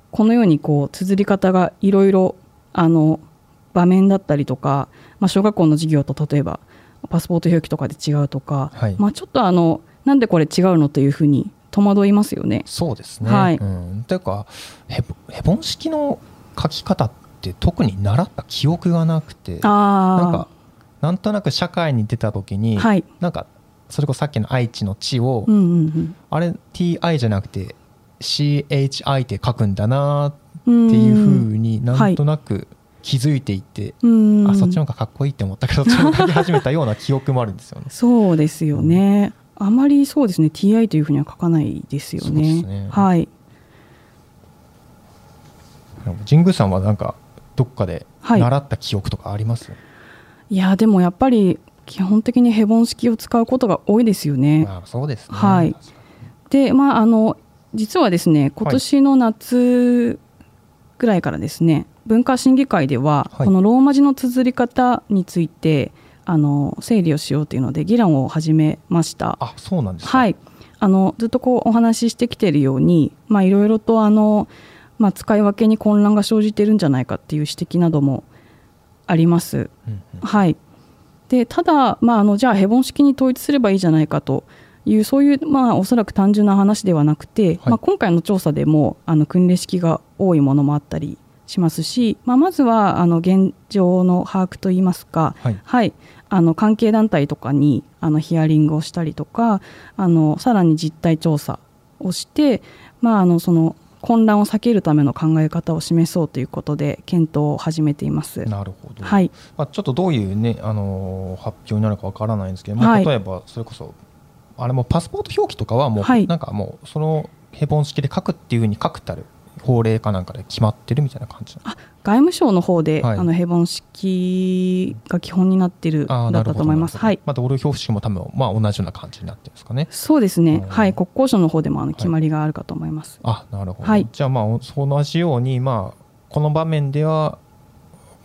[SPEAKER 3] このようにこう綴り方がいろいろあの場面だったりとか、まあ、小学校の授業と例えばパスポート表記とかで違うとか、
[SPEAKER 2] はい。
[SPEAKER 3] まあ、ちょっとあのなんでこれ違うのというふうに戸惑いますよね。
[SPEAKER 2] そうですね。
[SPEAKER 3] はい。
[SPEAKER 2] うん、というかヘボヘボン式の書き方って特に習った記憶がなくてなんか
[SPEAKER 3] あ
[SPEAKER 2] なんとなく社会に出た時に、
[SPEAKER 3] あはい、
[SPEAKER 2] なんかそれこそさっきの愛知の地を、
[SPEAKER 3] うんうんうん。
[SPEAKER 2] あれ TI じゃなくて CHI って書くんだなっ
[SPEAKER 3] うん
[SPEAKER 2] ていうふうになんとなく気づいていって、
[SPEAKER 3] うん
[SPEAKER 2] あそっちの方がかっこいいって思ったからそっちを書き始めたような記憶もあるんですよね。
[SPEAKER 3] そうですよね。あまりそうですね TI というふうには書かないですよね。
[SPEAKER 2] すね
[SPEAKER 3] はい。
[SPEAKER 2] 神宮さんはなんかどっかで
[SPEAKER 3] はい
[SPEAKER 2] 習った記憶とかあります、
[SPEAKER 3] いやでもやっぱり基本的にヘボン式を使うことが多いですよね。
[SPEAKER 2] まあ、そうですね。
[SPEAKER 3] はいでまああの実はですね今年の夏ぐらいからですね、文化審議会では、
[SPEAKER 2] はい
[SPEAKER 3] このローマ字の綴り方についてあの整理をしようというので議論を始めました。
[SPEAKER 2] あそうなんですか。
[SPEAKER 3] はい、あのずっとこうお話ししてきているようにまあいろいろとあの、まあ、使い分けに混乱が生じているんじゃないかっていう指摘などもあります。
[SPEAKER 2] うんうん
[SPEAKER 3] はい、でただ、まあ、あのじゃあヘボン式に統一すればいいじゃないかというそういう、まあ、おそらく単純な話ではなくて、まあ、今回の調査でもあの訓練式が多いものもあったりしますし、まあ、まずはあの現状の把握といいますか、
[SPEAKER 2] はい。
[SPEAKER 3] はい、あの関係団体とかにあのヒアリングをしたりとかあのさらに実態調査をして、まあ、あのその混乱を避けるための考え方を示そうということで検討を始めています。
[SPEAKER 2] なるほど。
[SPEAKER 3] はい、
[SPEAKER 2] まあ、ちょっとどういうね、あのー発表になるかわからないんですけど、まあ
[SPEAKER 3] はい。
[SPEAKER 2] 例えばそれこそあれもパスポート表記とかはもう、
[SPEAKER 3] はい。
[SPEAKER 2] なんかもうそのヘボン式で書くっていうふうに書くたる法令かなんかで決まってるみたいな感じなんですか
[SPEAKER 3] 外務省の方で、
[SPEAKER 2] はい。
[SPEAKER 3] あのヘボン式が基本になっているだったと思います。はい、
[SPEAKER 2] まあ、ドル表式も多分まあ同じような感じになってるんですかね。
[SPEAKER 3] そうですね。
[SPEAKER 2] うん。
[SPEAKER 3] はい、国交省の方でもあの決まりがあるかと思います。
[SPEAKER 2] あなるほど、
[SPEAKER 3] はい。
[SPEAKER 2] じゃあまあそ同じようにまあこの場面では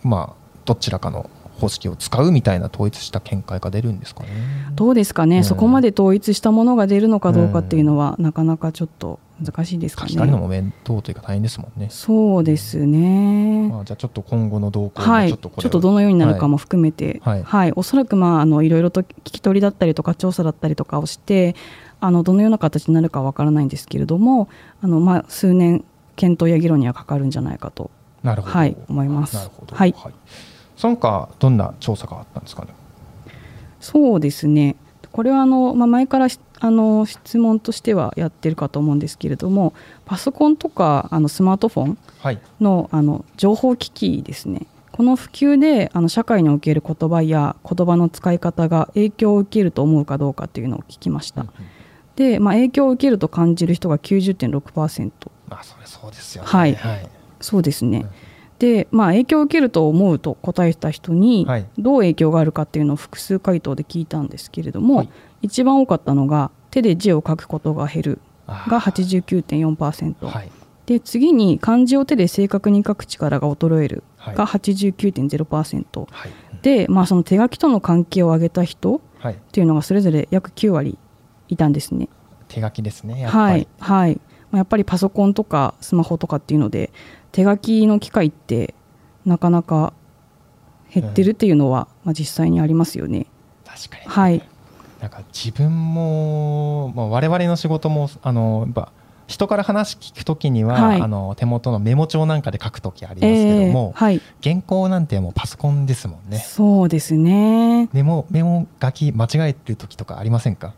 [SPEAKER 2] まあどちらかの方式を使うみたいな統一した見解が出るんですかね。
[SPEAKER 3] どうですかね、
[SPEAKER 2] うん。
[SPEAKER 3] そこまで統一したものが出るのかどうかっていうのは、なかなかちょっと難しいですかね。
[SPEAKER 2] 書き換えるのも面倒というか大変ですもんね。
[SPEAKER 3] そうですね。
[SPEAKER 2] まあ、じゃあちょっと今後の動向
[SPEAKER 3] はい、ちょ
[SPEAKER 2] っとこれ
[SPEAKER 3] っとどのようになるかも含めて、
[SPEAKER 2] は
[SPEAKER 3] はい。い、おそらくまああのいろいろと聞き取りだったりとか調査だったりとかをして、あのどのような形になるかわからないんですけれども、あのまあ数年検討や議論にはかかるんじゃないかと、
[SPEAKER 2] なるほど、
[SPEAKER 3] はい。思います。
[SPEAKER 2] なるほど、
[SPEAKER 3] はい
[SPEAKER 2] その他どんな調査があったんですかね？
[SPEAKER 3] そうですね。これはあの、まあ、前からしあの質問としてはやってるかと思うんですけれどもパソコンとかあのスマートフォン
[SPEAKER 2] はい、
[SPEAKER 3] のあの情報機器ですね。この普及であの社会における言葉や言葉の使い方が影響を受けると思うかどうかっていうのを聞きました、で、まあ、影響を受けると感じる人が90.6%
[SPEAKER 2] まあそれそうですよね。
[SPEAKER 3] はい。
[SPEAKER 2] はい、
[SPEAKER 3] そうですね、で、まあ、影響を受けると思うと答えた人に
[SPEAKER 2] はい。
[SPEAKER 3] どう影響があるかっていうのを複数回答で聞いたんですけれども、
[SPEAKER 2] はい。
[SPEAKER 3] 一番多かったのが手で字を書くことが減る。が89.4%、
[SPEAKER 2] はい、
[SPEAKER 3] で次に漢字を手で正確に書く力が衰える。
[SPEAKER 2] はい。
[SPEAKER 3] が89.0%、
[SPEAKER 2] はい、
[SPEAKER 3] で、まあ、その手書きとの関係を挙げた人っ
[SPEAKER 2] はい、
[SPEAKER 3] ていうのがそれぞれ約9割いたんですね。
[SPEAKER 2] 手書きですね。やっぱり。
[SPEAKER 3] はい、はい。まあやっぱりパソコンとかスマホとかっていうので手書きの機会ってなかなか減ってるっていうのは、まあ、実際にありますよね。
[SPEAKER 2] 確かに、
[SPEAKER 3] はい、
[SPEAKER 2] なんか自分も、まあ、我々の仕事もあのやっぱ人から話聞くときには、
[SPEAKER 3] はい
[SPEAKER 2] あの手元のメモ帳なんかで書くときありますけども、
[SPEAKER 3] えーはい、
[SPEAKER 2] 原稿なんてもうパソコンですもんね。
[SPEAKER 3] そうですね。
[SPEAKER 2] メモメモ書き間違えてるときとかありませんか？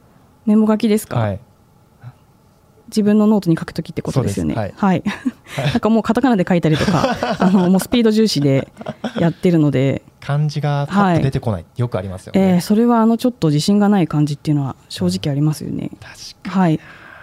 [SPEAKER 3] メモ書きですか、
[SPEAKER 2] はい。
[SPEAKER 3] 自分のノートに書くときってことですよね。
[SPEAKER 2] そうです
[SPEAKER 3] はい。なんかもうカタカナで書いたりとか、あのもうスピード重視でやってるので、
[SPEAKER 2] 漢字がパッと出てこないってよくありますよね。
[SPEAKER 3] えーそれはあのちょっと自信がない感じっていうのは正直ありますよね。
[SPEAKER 2] 確か
[SPEAKER 3] はい。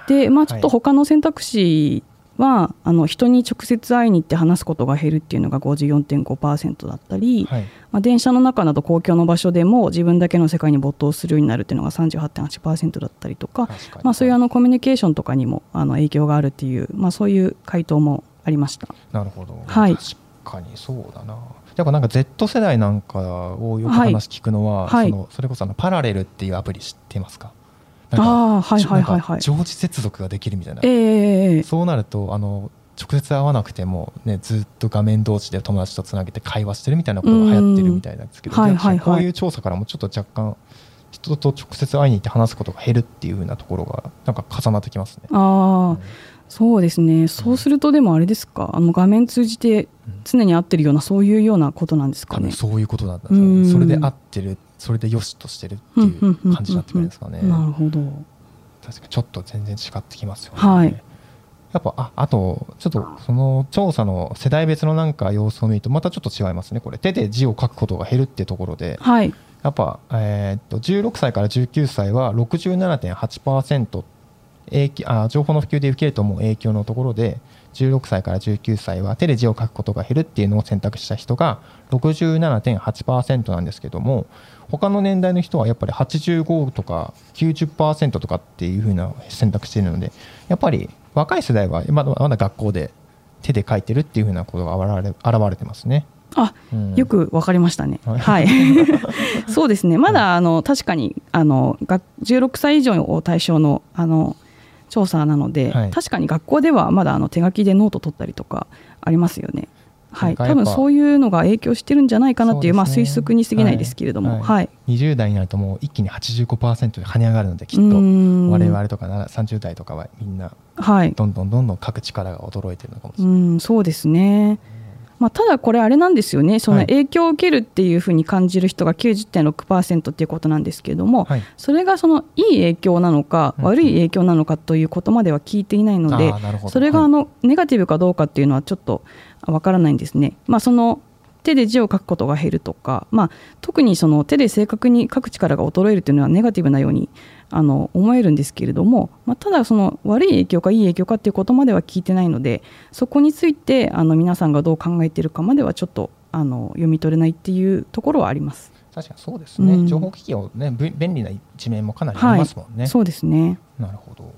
[SPEAKER 3] で、まあちょっと他の選択肢は、あの人に直接会いに行って話すことが減るっていうのが54.5%だったり、
[SPEAKER 2] に。はい。
[SPEAKER 3] まあ、電車の中など公共の場所でも自分だけの世界に没頭するようになるっていうのが38.8%だったりとか、まあ、そういうあのコミュニケーションとかにもあの影響があるっていう、まあ、そういう回答もありました。
[SPEAKER 2] なるほど。
[SPEAKER 3] はい
[SPEAKER 2] 確かにそうだな。やっぱなんか Z 世代なんかをよく
[SPEAKER 3] はい
[SPEAKER 2] 話聞くのは、
[SPEAKER 3] はい
[SPEAKER 2] そのそれこそあのパラレルっていうアプリ知ってますか？なん
[SPEAKER 3] ああはいはいはいはい。
[SPEAKER 2] なんか常時接続ができるみたいな。
[SPEAKER 3] ええ
[SPEAKER 2] そうなるとあの直接会わなくても、ね、ずっと画面同士で友達とつなげて会話してるみたいなことが流行ってるみたいなんですけど、
[SPEAKER 3] うんはいはい。はい
[SPEAKER 2] こういう調査からもちょっと若干人と直接会いに行って話すことが減るっていうふうなところがなんか重なってきますね。
[SPEAKER 3] ああそうですね。そうするとでもあれですか？あの画面通じて常に合ってるようなそういうようなことなんですかね？
[SPEAKER 2] そういうことなんだ、
[SPEAKER 3] う。ん。
[SPEAKER 2] それで合ってるそれでよしとしてるっていう感じになってくるんですかね。
[SPEAKER 3] なるほど。
[SPEAKER 2] 確かにちょっと全然違ってきますよね。
[SPEAKER 3] はい
[SPEAKER 2] やっぱああとちょっとその調査の世代別のなんか様子を見るとまたちょっと違いますねこれ手で字を書くことが減るっていうところで
[SPEAKER 3] はい
[SPEAKER 2] やっぱ、えーっと16歳から19歳は67.8%影響あ情報の普及で受けると思う影響のところで16歳から19歳は手で字を書くことが減るっていうのを選択した人が67.8%なんですけども他の年代の人はやっぱり85とか90%とかっていう風な選択しているのでやっぱり若い世代はまだまだ学校で手で書いてるっていう風なことが現れ現れてますね。
[SPEAKER 3] あ
[SPEAKER 2] うん
[SPEAKER 3] よくわかりましたね。
[SPEAKER 2] はい
[SPEAKER 3] はい。そうですね。まだあの確かにあのが16歳以上を対象のあの調査なので、
[SPEAKER 2] はい
[SPEAKER 3] 確かに学校ではまだあの手書きでノート取ったりとかありますよね。はい。多分そういうのが影響してるんじゃないかなっていうまあ推測に過ぎないですけれども、
[SPEAKER 2] はい
[SPEAKER 3] はい。
[SPEAKER 2] 20代になるともう一気に85%に跳ね上がるのできっと我々とかなら30代とかはみんな
[SPEAKER 3] はい。
[SPEAKER 2] どんどんどんどん書く力が衰えてるのかもしれ
[SPEAKER 3] う
[SPEAKER 2] ない。
[SPEAKER 3] ん、そうですね。まあ、ただこれあれなんですよね、その
[SPEAKER 2] はい。
[SPEAKER 3] 影響を受けるっていうふうに感じる人が90.6%っていうことなんですけれども、
[SPEAKER 2] はい。
[SPEAKER 3] それがそのいい影響なのか、
[SPEAKER 2] うん。
[SPEAKER 3] 悪い影響なのかということまでは聞いていないのでそれが
[SPEAKER 2] はい。
[SPEAKER 3] あのネガティブかどうかっていうのはちょっとわからないんですね。まあ、その手で字を書くことが減るとか、まあ、特にその手で正確に書く力が衰えるというのはネガティブなようにあの思えるんですけれども、まあ、ただその悪い影響かいい影響かっていうことまでは聞いてないのでそこについてあの皆さんがどう考えているかまではちょっとあの読み取れないっていうところはあります。
[SPEAKER 2] 確かにそうですね、
[SPEAKER 3] うん。
[SPEAKER 2] 情報機器を、ね、ぶ便利な一面もかなりありますもんね。
[SPEAKER 3] そうですね。
[SPEAKER 2] なるほど。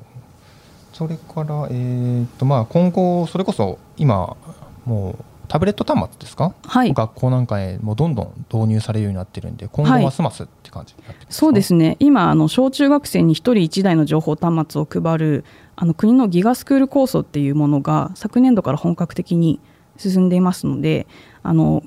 [SPEAKER 2] それから、えーとまあ、今後それこそ今もうタブレット端末ですか、
[SPEAKER 3] はい。
[SPEAKER 2] 学校なんかへもうどんどん導入されるようになってるんで今後
[SPEAKER 3] はい。
[SPEAKER 2] ますますって感じになってますか？
[SPEAKER 3] そうですね。今あの小中学生に1人1台の情報端末を配るあの国のギガスクール構想っていうものが昨年度から本格的に進んでいますのであの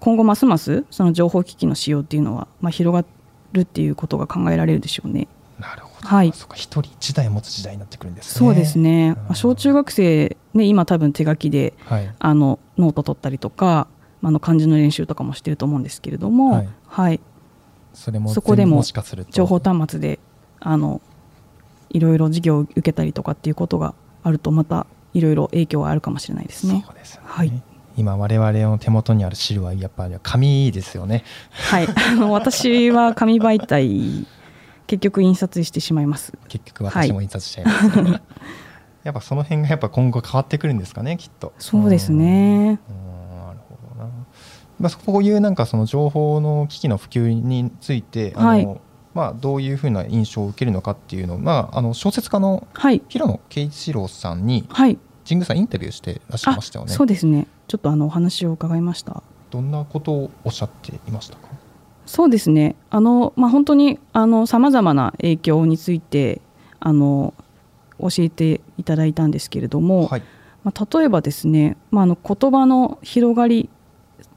[SPEAKER 3] 今後ますますその情報機器の使用っていうのは、まあ、広がるっていうことが考えられるでしょうね。
[SPEAKER 2] なるほど、
[SPEAKER 3] はい。
[SPEAKER 2] そうか一人一台持つ時代になってくるんですね。
[SPEAKER 3] そうですね、ま
[SPEAKER 2] うん。
[SPEAKER 3] あ小中学生、ね、今多分手書きで
[SPEAKER 2] はい。
[SPEAKER 3] あのノート取ったりとかまああの漢字の練習とかもしてると思うんですけれども、
[SPEAKER 2] はい。
[SPEAKER 3] はい、
[SPEAKER 2] それも
[SPEAKER 3] そこでも
[SPEAKER 2] もしかすると。
[SPEAKER 3] 情報端末であのいろいろ授業を受けたりとかっていうことがあるとまたいろいろ影響があるかもしれないですね。
[SPEAKER 2] そうですよね、
[SPEAKER 3] はい。
[SPEAKER 2] 今我々の手元にある資料はやっぱり紙ですよね。
[SPEAKER 3] はい、あの私は紙媒体結局印刷してしまいます。
[SPEAKER 2] 結局私も印刷しちゃいますよね、やっぱその辺がやっぱ今後変わってくるんですかねきっと。
[SPEAKER 3] そうですね。
[SPEAKER 2] うん。なるほどな、まあ、こういうなんかその情報の機器の普及についてあの、
[SPEAKER 3] はい。
[SPEAKER 2] まあ、どういうふうな印象を受けるのかっていうのを、まあ、あの小説家の
[SPEAKER 3] はい、
[SPEAKER 2] 平野啓一郎さんに
[SPEAKER 3] はい、
[SPEAKER 2] 神宮さんインタビューしてらっしゃいましたよね。
[SPEAKER 3] そうですね。ちょっとあのお話を伺いました。
[SPEAKER 2] どんなことをおっしゃっていましたか？
[SPEAKER 3] そうですね。あのまあ本当にあの様々な影響についてあの教えていただいたんですけれども、
[SPEAKER 2] はい
[SPEAKER 3] まあ、例えばですね、まあ、あの言葉の広がり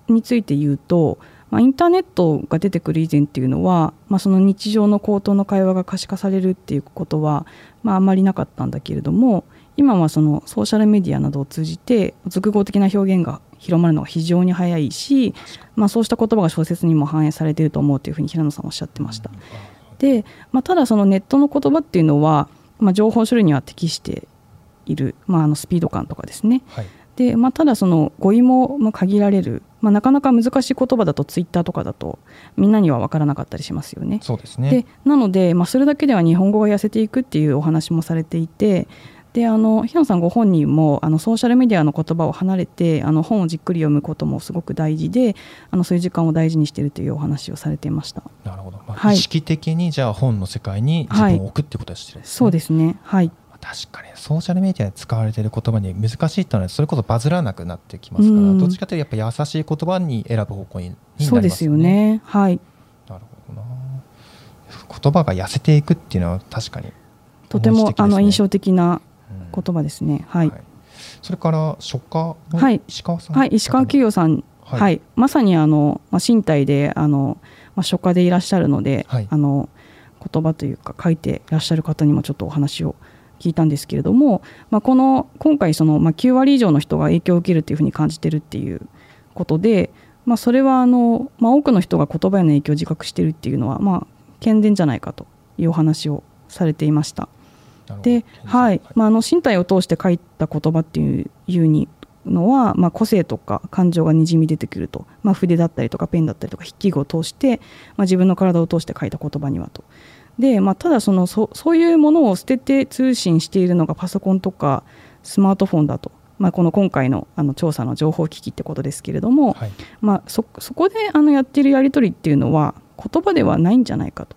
[SPEAKER 3] について言うと、まあ、インターネットが出てくる以前っていうのは、まあ、その日常の口頭の会話が可視化されるっていうことは、まあ、あんまりなかったんだけれども今はそのソーシャルメディアなどを通じて俗語的な表現が広まるのが非常に早いし、まあ、そうした言葉が小説にも反映されていると思うというふうに平野さんおっしゃってました。で、まあ、ただそのネットの言葉っていうのは、まあ、情報処理には適している、まあ、あのスピード感とかですね。
[SPEAKER 2] はい。
[SPEAKER 3] で、まあ、ただその語彙もまあ限られる、まあ、なかなか難しい言葉だとツイッターとかだとみんなには分からなかったりしますよね。
[SPEAKER 2] そうですね。
[SPEAKER 3] でなので、まあ、それだけでは日本語が痩せていくっていうお話もされていてであの平野さんご本人もあのソーシャルメディアの言葉を離れてあの本をじっくり読むこともすごく大事であのそういう時間を大事にしているというお話をされていました。
[SPEAKER 2] なるほど、まあ
[SPEAKER 3] はい。
[SPEAKER 2] 意識的にじゃあ本の世界に自分を置くってことをしてるんですね、
[SPEAKER 3] そうですね。はい。
[SPEAKER 2] まあ確かにソーシャルメディアで使われている言葉に難しいってのはそれこそバズらなくなってきますから、
[SPEAKER 3] うん。
[SPEAKER 2] どっちかというとやっぱ優しい言葉に選ぶ方向にになります
[SPEAKER 3] そうですよね。はい。
[SPEAKER 2] なるほどな。言葉が痩せていくっていうのは確かに
[SPEAKER 3] とても、あの印象的な
[SPEAKER 2] うん
[SPEAKER 3] 言葉ですね。はい、
[SPEAKER 2] それから書家の
[SPEAKER 3] はい。
[SPEAKER 2] 石川さん、
[SPEAKER 3] はい、石川清さん、
[SPEAKER 2] は
[SPEAKER 3] はい。いまさにあの、まあ、身体であの、まあ、書家でいらっしゃるので、
[SPEAKER 2] はい。
[SPEAKER 3] あの言葉というか書いていらっしゃる方にもちょっとお話を聞いたんですけれども、まあ、この今回その、まあ、9割以上の人が影響を受けるというふうに感じてるっていうことで、まあ、それはあの、まあ、多くの人が言葉への影響を自覚しているっていうのは、まあ、健全じゃないかというお話をされていました。で、はい。まあ、あの身体を通して書いた言葉っていういうにのは、まあ、個性とか感情がにじみ出てくると、まあ、筆だったりとかペンだったりとか筆記具を通して、まあ、自分の体を通して書いた言葉にはと。で、まあ、ただそのそそういうものを捨てて通信しているのがパソコンとかスマートフォンだと、まあ、この今回のあの調査の情報機器ってことですけれども、
[SPEAKER 2] はい、
[SPEAKER 3] まあ、そそこであのやっているやり取りっていうのは言葉ではないんじゃないかと、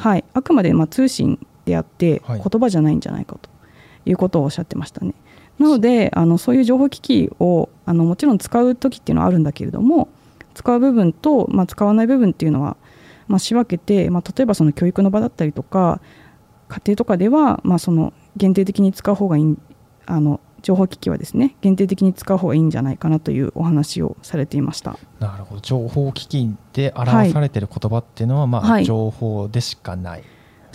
[SPEAKER 3] はい、あくまでまあ通信であって
[SPEAKER 2] はい
[SPEAKER 3] 言葉じゃないんじゃないかということをおっしゃってましたね。なのであのそういう情報機器をあのもちろん使う時っていうのはあるんだけれども使う部分と、まあ、使わない部分っていうのは、まあ、仕分けて、まあ、例えばその教育の場だったりとか家庭とかでは、まあ、その限定的に使う方がいいあの情報機器はですね限定的に使う方がいいんじゃないかなというお話をされていました。
[SPEAKER 2] なるほど情報機器で表されている言葉っていうのは、まあ
[SPEAKER 3] はい
[SPEAKER 2] 情報でしかない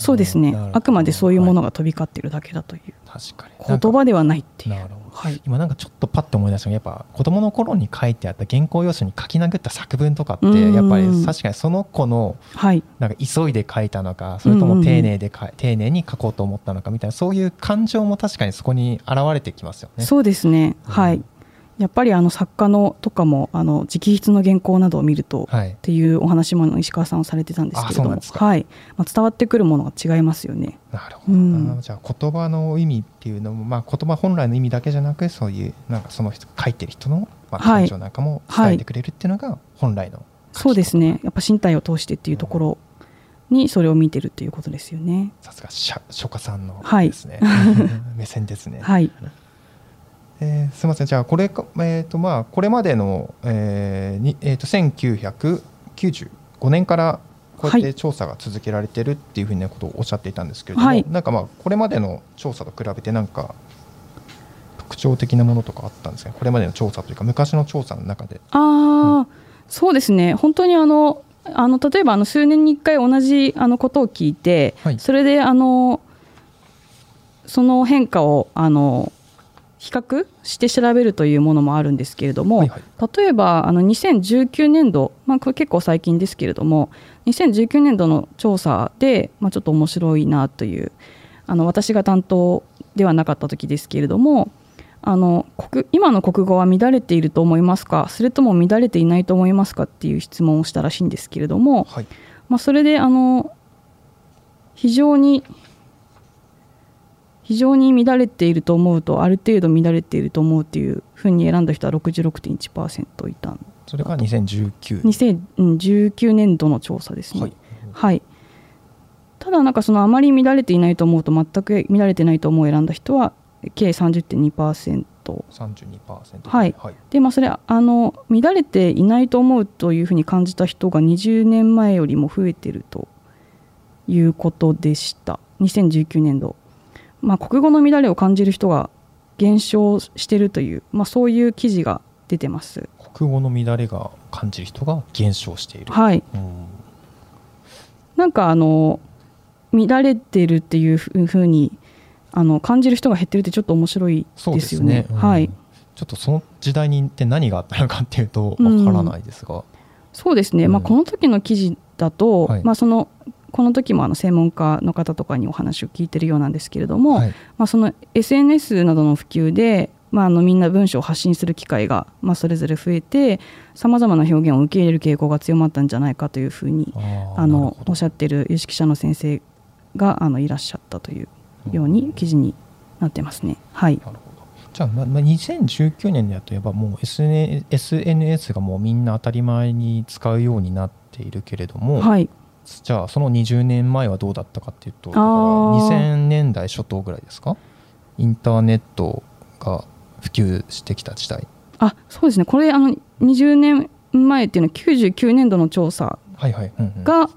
[SPEAKER 3] そうですね。あくまでそういうものが飛び交っているだけだという、
[SPEAKER 2] 確かに。
[SPEAKER 3] 言葉ではないっていう。
[SPEAKER 2] なるほど。
[SPEAKER 3] はい。
[SPEAKER 2] 今なんかちょっとパッと思い出したのがやっぱ子供の頃に書いてあった原稿用紙に書き殴った作文とかって
[SPEAKER 3] うん。
[SPEAKER 2] やっぱり確かにその子の
[SPEAKER 3] はい。
[SPEAKER 2] なんか急いで書いたのかそれとも丁寧でかい丁寧に書こうと思ったのかみたいなそういう感情も確かにそこに現れてきますよね。
[SPEAKER 3] そうですね、
[SPEAKER 2] うん。
[SPEAKER 3] はいやっぱりあの作家のとかもあの直筆の原稿などを見ると、
[SPEAKER 2] はい。
[SPEAKER 3] っていうお話も石川さんはされてたんですけれどもはい。まあ、伝わってくるものが違いますよね。
[SPEAKER 2] なるほどな、
[SPEAKER 3] うん。
[SPEAKER 2] じゃあ言葉の意味っていうのも、まあ、言葉本来の意味だけじゃなくそういうなんかその人書いてる人の、まあ、
[SPEAKER 3] はい。
[SPEAKER 2] 感情なんかも伝えてくれるっていうのが本来の書き方。
[SPEAKER 3] そうですね。やっぱ身体を通してっていうところにそれを見てるっていうことですよね。
[SPEAKER 2] さすが書書家さんの
[SPEAKER 3] はい。
[SPEAKER 2] ですね、目線ですね、
[SPEAKER 3] はい、
[SPEAKER 2] えーすみません。じゃあこれか、えーとまあ、これまでの、えーにえー、と1995年からこうやっ
[SPEAKER 3] はい。
[SPEAKER 2] て調査が続けられてるっていうふうなことをおっしゃっていたんですけれども、
[SPEAKER 3] はい。
[SPEAKER 2] なんかまあこれまでの調査と比べてなんか特徴的なものとかあったんですか？これまでの調査というか昔の調査の中で。
[SPEAKER 3] ああ、そうですね。本当にあのあの例えばあの数年に1回同じあのことを聞いて、
[SPEAKER 2] はい。
[SPEAKER 3] それであのその変化をあの比較して調べるというものもあるんですけれども、
[SPEAKER 2] はいはい。
[SPEAKER 3] 例えばあの2019年度、まあ、これ結構最近ですけれども2019年度の調査で、まあ、ちょっと面白いなというあの私が担当ではなかった時ですけれどもあの国今の国語は乱れていると思いますかそれとも乱れていないと思いますかっていう質問をしたらしいんですけれども、
[SPEAKER 2] はい。
[SPEAKER 3] まあ、それであの非常に非常に乱れていると思うとある程度乱れていると思うっていうふうに選んだ人は66.1%いた
[SPEAKER 2] それが2019
[SPEAKER 3] 2019年。度の調査ですね。
[SPEAKER 2] はい。
[SPEAKER 3] はい、ただなんかそのあまり乱れていないと思うと全く乱れてないと思うを選んだ人は計30.2%
[SPEAKER 2] 32%
[SPEAKER 3] はい。
[SPEAKER 2] はい。
[SPEAKER 3] でまあそれあの乱れていないと思うというふうに感じた人が20年前よりも増えてるということでした。2019年度、まあ、国語の乱れを感じる人が減少してるという、まあ、そういう記事が出てます。
[SPEAKER 2] 国語の乱れが感じる人が減少している。
[SPEAKER 3] はい。
[SPEAKER 2] うん。
[SPEAKER 3] なんかあの乱れてるっていうふうにあの感じる人が減ってるってちょっと面白いでよね。
[SPEAKER 2] ですすね。うん。
[SPEAKER 3] はい。
[SPEAKER 2] ちょっとその時代にって何があったのかっていうとわからないですが、
[SPEAKER 3] そうですね、まあ、
[SPEAKER 2] うん。
[SPEAKER 3] この時の記事だと、
[SPEAKER 2] はい。
[SPEAKER 3] まあ、そのこの時もあの専門家の方とかにお話を聞いてるようなんですけれども、
[SPEAKER 2] はい。
[SPEAKER 3] まあ、その SNS などの普及で、まあ、あのみんな文章を発信する機会が、まあ、それぞれ増えてさまざまな表現を受け入れる傾向が強まったんじゃないかというふうに
[SPEAKER 2] あ
[SPEAKER 3] のおっしゃってる有識者の先生があのいらっしゃったというように記事になってますね。はい。
[SPEAKER 2] なるほど。じゃあ、まま2019年だといえばもう SN SNS がもうみんな当たり前に使うようになっているけれども、
[SPEAKER 3] はい
[SPEAKER 2] じゃあその20年前はどうだったかっていうとだから
[SPEAKER 3] あー。
[SPEAKER 2] 2000年代初頭ぐらいですか？インターネットが普及してきた時代。
[SPEAKER 3] あそうですね。これあの20年前っていうのは99年度の調査
[SPEAKER 2] はいはい、うんうん。
[SPEAKER 3] が、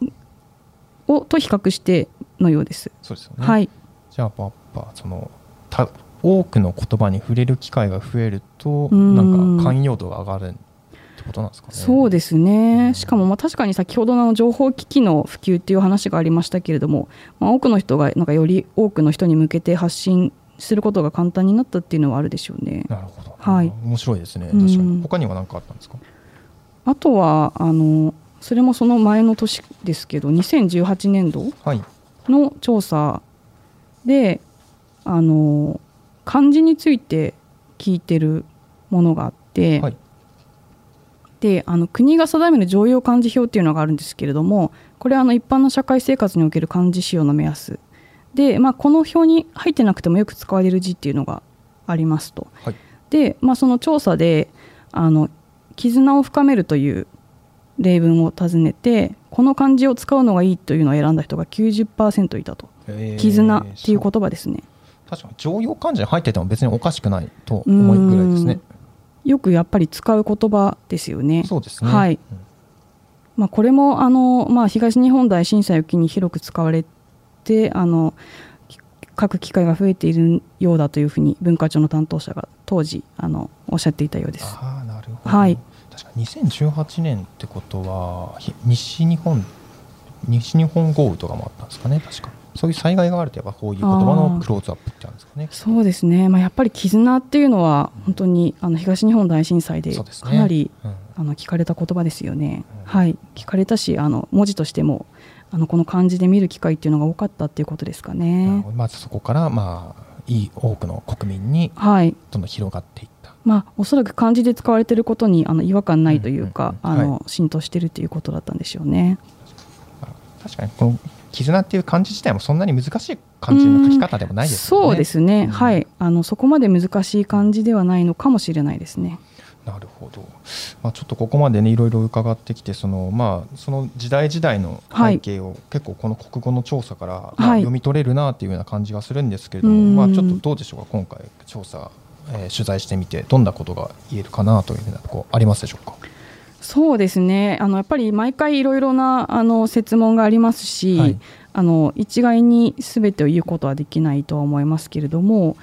[SPEAKER 3] をと比較してのようです。
[SPEAKER 2] そうですよね、
[SPEAKER 3] はい、
[SPEAKER 2] じゃあやっぱそのた多くの言葉に触れる機会が増えると
[SPEAKER 3] うん
[SPEAKER 2] なんか寛容度が上がるってことなんですかね。
[SPEAKER 3] そうです
[SPEAKER 2] うん。
[SPEAKER 3] ねしかもまあ確かに先ほどの情報機器の普及っていう話がありましたけれども、まあ、多くの人がなんかより多くの人に向けて発信することが簡単になったっていうのはあるでしょうね。
[SPEAKER 2] なるほど、
[SPEAKER 3] はい。
[SPEAKER 2] 面白いですね。
[SPEAKER 3] うん。
[SPEAKER 2] 確かに。他には何かあったんですか？
[SPEAKER 3] あとはあのそれもその前の年ですけど2018年度
[SPEAKER 2] はい。
[SPEAKER 3] の調査であの漢字について聞いてるものがあって、
[SPEAKER 2] はい
[SPEAKER 3] であの国が定める常用漢字表っていうのがあるんですけれどもこれはあの一般の社会生活における漢字使用の目安。で、まあ、この表に入ってなくてもよく使われる字っていうのがありますと。
[SPEAKER 2] はい。
[SPEAKER 3] で、まあ、その調査であの絆を深めるという例文を尋ねてこの漢字を使うのがいいというのを選んだ人が90%いたと。
[SPEAKER 2] え。ー
[SPEAKER 3] 絆っていう
[SPEAKER 2] そ
[SPEAKER 3] 言葉ですね。
[SPEAKER 2] 確かに常用漢字に入ってても別におかしくないと思うぐらいですね
[SPEAKER 3] よくやっぱり使う言葉ですよね。
[SPEAKER 2] そうですね。
[SPEAKER 3] はい。
[SPEAKER 2] うん。
[SPEAKER 3] まあ、これもあの、まあ、東日本大震災を機に広く使われてあのき書く機会が増えているようだというふうに文化庁の担当者が当時あのおっしゃっていたようです。
[SPEAKER 2] ああなるほど、
[SPEAKER 3] はい。
[SPEAKER 2] 確か2018年ってことはひ西日本西日本豪雨とかもあったんですかね確かそういう災害があるとやっぱこういう言葉のクローズアップってあるんですかね。
[SPEAKER 3] そうですね、まあ、やっぱり絆っていうのは本当にあの東日本大震災でかなり、
[SPEAKER 2] うん。
[SPEAKER 3] あの聞かれた言葉ですよね、
[SPEAKER 2] うん。
[SPEAKER 3] はい。聞かれたしあの文字としてもあのこの漢字で見る機会っていうのが多かったっていうことですかね。
[SPEAKER 2] まずそこからまあいい多くの国民に
[SPEAKER 3] はい。
[SPEAKER 2] どんどん広がっていった。
[SPEAKER 3] まあ、おそらく漢字で使われていることにあの違和感ないというか、浸透しているということだったんでしょうね。
[SPEAKER 2] まあ確かにこの絆っていう漢字自体もそんなに難しい漢字の書き方でもないですよね。
[SPEAKER 3] そうですね、
[SPEAKER 2] うん。
[SPEAKER 3] はい。あのそこまで難しい漢字ではないのかもしれないですね。
[SPEAKER 2] なるほど、まあ、ちょっとここまでねいろいろ伺ってきてその,、まあ、その時代時代の背景を結構この国語の調査から、読み取れるなっていうような感じがするんですけれども、
[SPEAKER 3] うん。
[SPEAKER 2] まあ、ちょっとどうでしょうか今回調査、えー取材してみてどんなことが言えるかなというふうなとこありますでしょうか？
[SPEAKER 3] そうですね。あのやっぱり毎回いろいろなあの設問がありますし、
[SPEAKER 2] はい。
[SPEAKER 3] あの一概に全てを言うことはできないとは思いますけれども、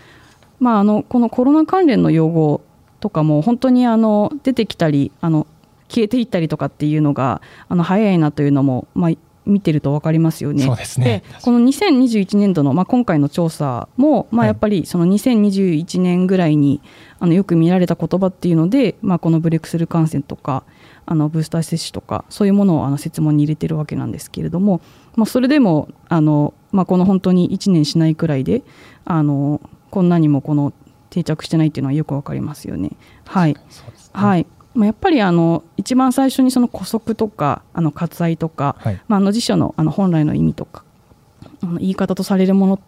[SPEAKER 3] まあ、あのこのコロナ関連の用語とかも本当にあの出てきたりあの消えていったりとかっていうのがあの早いなというのも、まあ、見てると分かりますよね。
[SPEAKER 2] そうですね。
[SPEAKER 3] この2021年度の、まあ、今回の調査も、まあ、
[SPEAKER 2] はい。
[SPEAKER 3] やっぱりその2021年ぐらいにあのよく見られた言葉っていうので、まあ、このブレイクスルー感染とかあのブースター接種とかそういうものをあの設問に入れてるわけなんですけれども、まあ、それでもあの、まあ、この本当に1年しないくらいであのこんなにもこの定着してないっていうのはよくわかりますよね。はい、
[SPEAKER 2] ね。
[SPEAKER 3] はいまあ、やっぱりあの一番最初にその古速とかあの割愛とか、
[SPEAKER 2] はい
[SPEAKER 3] まあ、あの辞書のあの本来の意味とかあの言い方とされるもの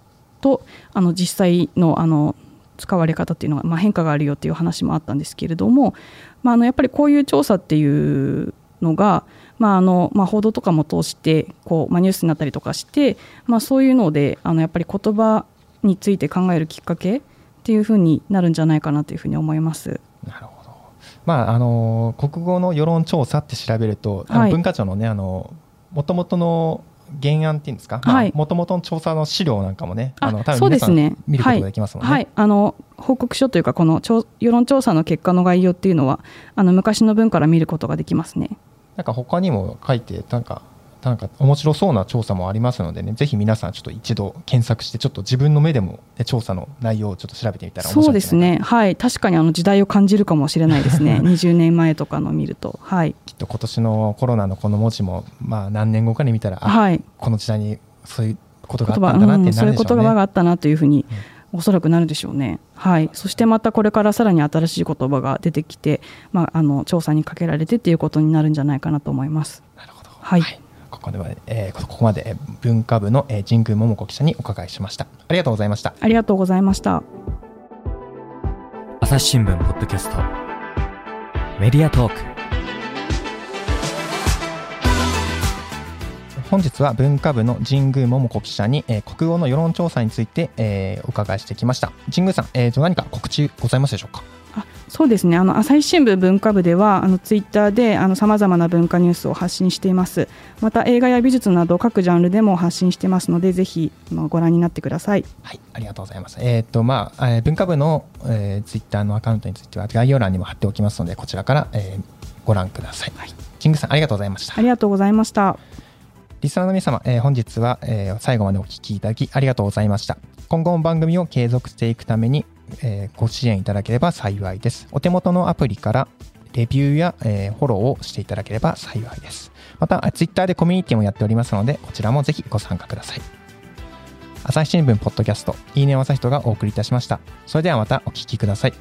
[SPEAKER 3] とあの実際のあの使われ方っていうのが、まあ、変化があるよっていう話もあったんですけれども、まあ、あのやっぱりこういう調査っていうのが、まああのまあ、報道とかも通してこう、まあ、ニュースになったりとかして、まあ、そういうのであのやっぱり言葉について考えるきっかけっていうふうになるんじゃないかなというふうに思います。
[SPEAKER 2] なるほど。まああの国語の世論調査って調べると、
[SPEAKER 3] はい。
[SPEAKER 2] 文化庁のねあの元々の原案っていうんですか、
[SPEAKER 3] はい。
[SPEAKER 2] もともとの調査の資料なんかもね、
[SPEAKER 3] あ
[SPEAKER 2] の多分皆さん
[SPEAKER 3] ね
[SPEAKER 2] 見ることができますもんね。
[SPEAKER 3] はい、あの報告書というかこの調世論調査の結果の概要っていうのはあの昔の文から見ることができますね。
[SPEAKER 2] なんか他にも書いてなんかなんか面白そうな調査もありますのでね、ぜひ皆さんちょっと一度検索してちょっと自分の目でも、ね、調査の内容をちょっと調べてみたら面白
[SPEAKER 3] そ
[SPEAKER 2] いう
[SPEAKER 3] ですね、はい、確かにあの時代を感じるかもしれないですね、20年前とかの見ると。はい、
[SPEAKER 2] きっと今年のコロナのこの文字もまあ何年後かに見たら、あ
[SPEAKER 3] はい、
[SPEAKER 2] この時代にそういうこと
[SPEAKER 3] 言
[SPEAKER 2] があったんだなって
[SPEAKER 3] 葉うん、そういう
[SPEAKER 2] なるでしょうね。
[SPEAKER 3] 言葉があったなというふうに、おそらくなるでしょうね。はい、そしてまたこれからさらに新しい言葉が出てきて、まあ、あの調査にかけられてっていうことになるんじゃないかなと思います。
[SPEAKER 2] なるほど。
[SPEAKER 3] はい
[SPEAKER 2] ここでは、えーここまでえー文化部の、えー神宮桃子記者にお伺いしました。ありがとうございました。
[SPEAKER 3] ありがとうございました。
[SPEAKER 4] 朝日新聞ポッドキャストメディアトーク
[SPEAKER 2] 本日は文化部の神宮桃子記者に、えー国語の世論調査について、えーお伺いしてきました。神宮さん、えーと何か告知ございますでしょうか？
[SPEAKER 3] あそうですねあの朝日新聞文化部ではあのツイッターでさまざまな文化ニュースを発信していますまた映画や美術など各ジャンルでも発信してますのでぜひあのご覧になってください
[SPEAKER 2] はい、ありがとうございます。えっ、と、まあ、えー文化部の、えーツイッターのアカウントについては概要欄にも貼っておきますので、こちらから、えーご覧ください。
[SPEAKER 3] はい
[SPEAKER 2] 神宮さん、ありがとうございました
[SPEAKER 3] あ。りがとうございました
[SPEAKER 2] リスナーの皆様、えー本日は、えー最後までお聞きいただきありがとうございました。今後も番組を継続していくために、えーご支援いただければ幸いです。お手元のアプリからレビューや、えーフォローをしていただければ幸いです。また、ツイッターでコミュニティもやっておりますので、こちらもぜひご参加ください。朝日新聞ポッドキャスト、いいね朝日とがお送りいたしました。それではまたお聞きください。